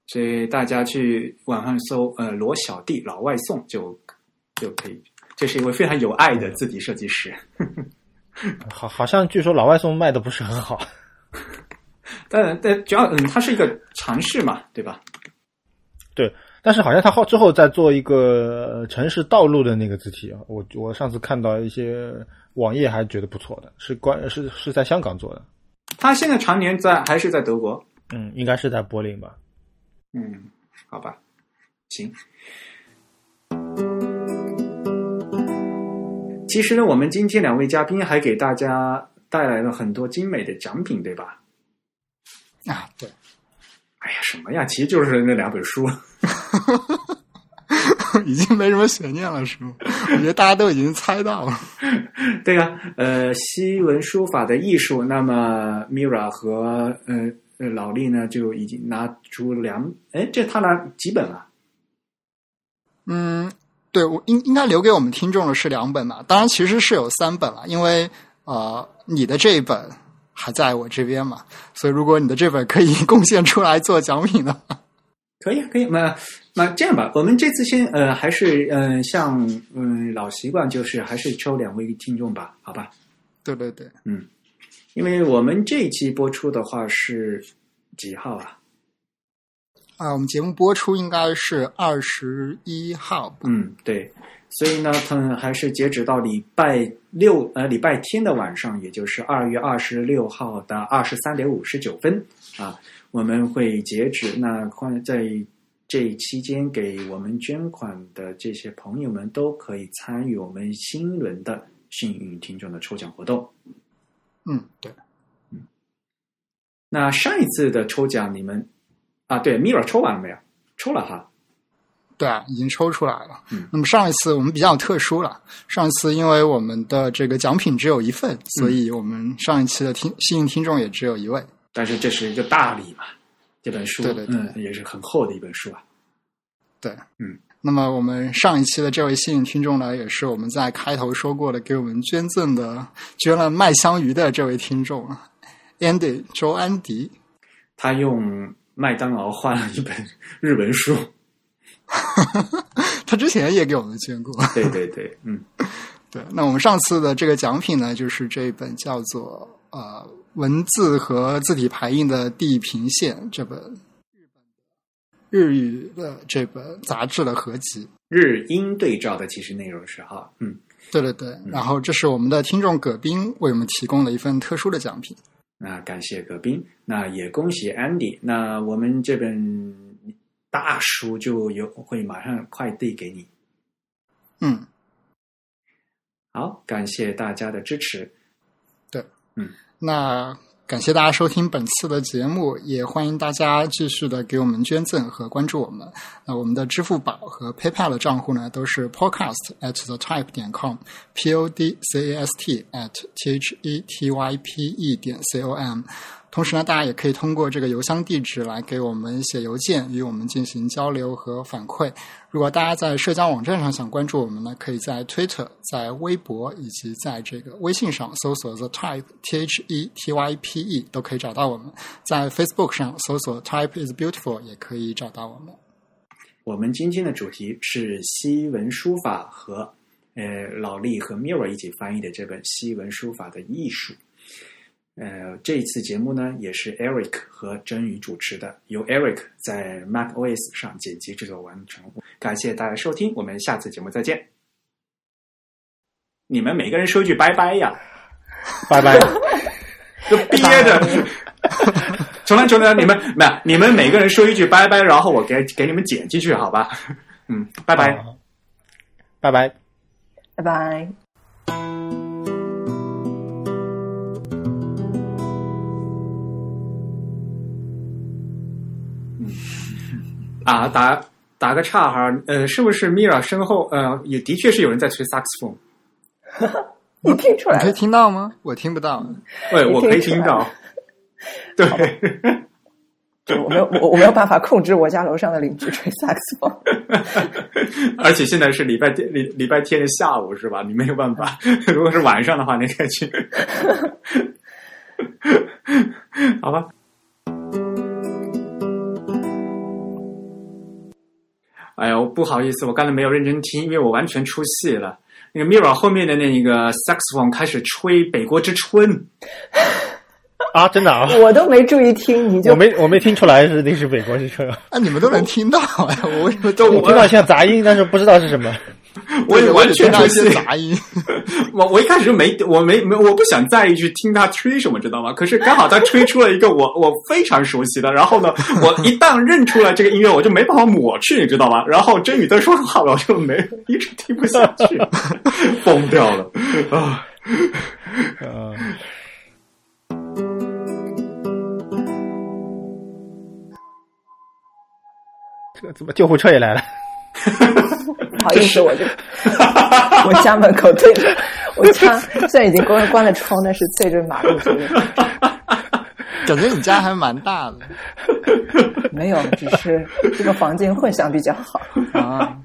[SPEAKER 1] 所以大家去网上搜呃罗小弟《老外送》就就可以。这是一位非常有爱的字体设计师。(laughs)
[SPEAKER 4] 好，好像据说《老外送》卖的不是很好。
[SPEAKER 1] 但但主要嗯，它是一个尝试嘛，对吧？
[SPEAKER 4] 对，但是好像他后之后在做一个城市道路的那个字体啊，我我上次看到一些网页还觉得不错的，是关是是在香港做的。
[SPEAKER 1] 他现在常年在还是在德国？
[SPEAKER 4] 嗯，应该是在柏林吧。
[SPEAKER 1] 嗯，好吧，行。其实呢，我们今天两位嘉宾还给大家带来了很多精美的奖品，对吧？
[SPEAKER 2] 啊，对，
[SPEAKER 1] 哎呀，什么呀？其实就是那两本书，(laughs)
[SPEAKER 2] 已经没什么悬念了，是吗？我觉得大家都已经猜到了。(laughs)
[SPEAKER 1] 对呀，呃，西文书法的艺术，那么 Mira 和呃呃老力呢，就已经拿出两，哎，这他拿几本了？
[SPEAKER 2] 嗯，对我应应该留给我们听众的是两本嘛？当然，其实是有三本了，因为呃，你的这一本。还在我这边嘛，所以如果你的这本可以 (laughs) 贡献出来做奖品的话，
[SPEAKER 1] 可以可以。那那这样吧，我们这次先呃，还是嗯，像嗯老习惯，就是还是抽两位听众吧，好吧？
[SPEAKER 2] 对对对，
[SPEAKER 1] 嗯，因为我们这一期播出的话是几号啊？
[SPEAKER 2] 啊，我们节目播出应该是二十一号。
[SPEAKER 1] 嗯，对。所以呢，它还是截止到礼拜六呃礼拜天的晚上，也就是二月二十六号的二十三点五十九分啊，我们会截止。那关在这期间给我们捐款的这些朋友们，都可以参与我们新轮的幸运听众的抽奖活动。
[SPEAKER 2] 嗯，对，
[SPEAKER 1] 嗯。那上一次的抽奖，你们啊，对，Mira 抽完了没有？抽了哈。
[SPEAKER 2] 对啊，已经抽出来了。
[SPEAKER 1] 嗯，
[SPEAKER 2] 那么上一次我们比较特殊了。上一次因为我们的这个奖品只有一份，所以我们上一期的听幸运听众也只有一位。
[SPEAKER 1] 但是这是一个大礼嘛，这本书，
[SPEAKER 2] 对对对
[SPEAKER 1] 嗯，也是很厚的一本书啊。
[SPEAKER 2] 对，
[SPEAKER 1] 嗯。
[SPEAKER 2] 那么我们上一期的这位幸运听众呢，也是我们在开头说过的，给我们捐赠的捐了麦香鱼的这位听众，Andy 周安迪。
[SPEAKER 1] 他用麦当劳换了一本日文书。(laughs)
[SPEAKER 2] 他之前也给我们捐过。
[SPEAKER 1] 对对对，嗯，(laughs)
[SPEAKER 2] 对。那我们上次的这个奖品呢，就是这一本叫做呃文字和字体排印的地平线这本日语的这本杂志的合集。
[SPEAKER 1] 日英对照的其实内容是哈，嗯，
[SPEAKER 2] 对对对。然后这是我们的听众葛斌为我们提供了一份特殊的奖品。
[SPEAKER 1] 那感谢葛斌，那也恭喜 Andy。那我们这本大书就有会马上快递给你。
[SPEAKER 2] 嗯，
[SPEAKER 1] 好，感谢大家的支持。
[SPEAKER 2] 对，
[SPEAKER 1] 嗯，
[SPEAKER 2] 那感谢大家收听本次的节目，也欢迎大家继续的给我们捐赠和关注我们。那我们的支付宝和 PayPal 的账户呢，都是 podcast at the type 点 com，p o d c a s t at t h e t y p e 点 c o m。同时呢，大家也可以通过这个邮箱地址来给我们写邮件，与我们进行交流和反馈。如果大家在社交网站上想关注我们呢，可以在 Twitter、在微博以及在这个微信上搜索 The Type T H E T Y P E 都可以找到我们。在 Facebook 上搜索 Type is Beautiful 也可以找到我们。
[SPEAKER 1] 我们今天的主题是西文书法和呃老厉和 Mirror 一起翻译的这本西文书法的艺术。呃，这一次节目呢，也是 Eric 和真宇主持的，由 Eric 在 Mac OS 上剪辑制作完成。感谢大家收听，我们下次节目再见。你们每个人说一句拜拜呀，
[SPEAKER 4] 拜拜，(laughs)
[SPEAKER 1] 就憋着。(laughs) 重来，重来，你们没有，你们每个人说一句拜拜，然后我给给你们剪进去，好吧？嗯，拜拜，
[SPEAKER 4] 拜拜，
[SPEAKER 3] 拜拜。
[SPEAKER 1] 啊，打打个岔哈，呃，是不是 Mira 身后呃，也的确是有人在吹萨克斯风？(laughs)
[SPEAKER 3] 你听出来？
[SPEAKER 2] 你可以听到吗？我听不到。(laughs)
[SPEAKER 1] 对，我可以
[SPEAKER 3] 听
[SPEAKER 1] 到。(laughs) 对，
[SPEAKER 3] 我没有，我我没有办法控制我家楼上的邻居吹萨克斯风。
[SPEAKER 1] 而且现在是礼拜天礼礼拜天的下午是吧？你没有办法。如果是晚上的话，你可以去。好吧。哎呦，不好意思，我刚才没有认真听，因为我完全出戏了。那个 Mirror 后面的那个 saxophone 开始吹《北国之春》，(laughs)
[SPEAKER 4] 啊，真的啊，
[SPEAKER 3] 我都没注意听，你就
[SPEAKER 4] 我没我没听出来是那是北国之春，
[SPEAKER 2] 啊，你们都能听到哎，我为什么
[SPEAKER 1] 都
[SPEAKER 4] 我听到像杂音，但是不知道是什么。(laughs)
[SPEAKER 1] 我也完全出
[SPEAKER 2] 听些。杂音。(laughs)
[SPEAKER 1] 我我一开始就没我没没我不想在意去听他吹什么，知道吗？可是刚好他吹出了一个我 (laughs) 我非常熟悉的，然后呢，我一旦认出来这个音乐，我就没办法抹去，你知道吗？然后真宇在说话了，我就没一直听不下去，疯掉了啊！
[SPEAKER 4] 啊，这个怎么救护车也来了？
[SPEAKER 3] 不好意思，我就 (laughs) 我家门口对着 (laughs) 我家虽然已经关关了窗，但是对着马路对着。(laughs)
[SPEAKER 2] 感觉你家还蛮大的
[SPEAKER 3] 没有，只是这个房间混响比较好。
[SPEAKER 2] 啊。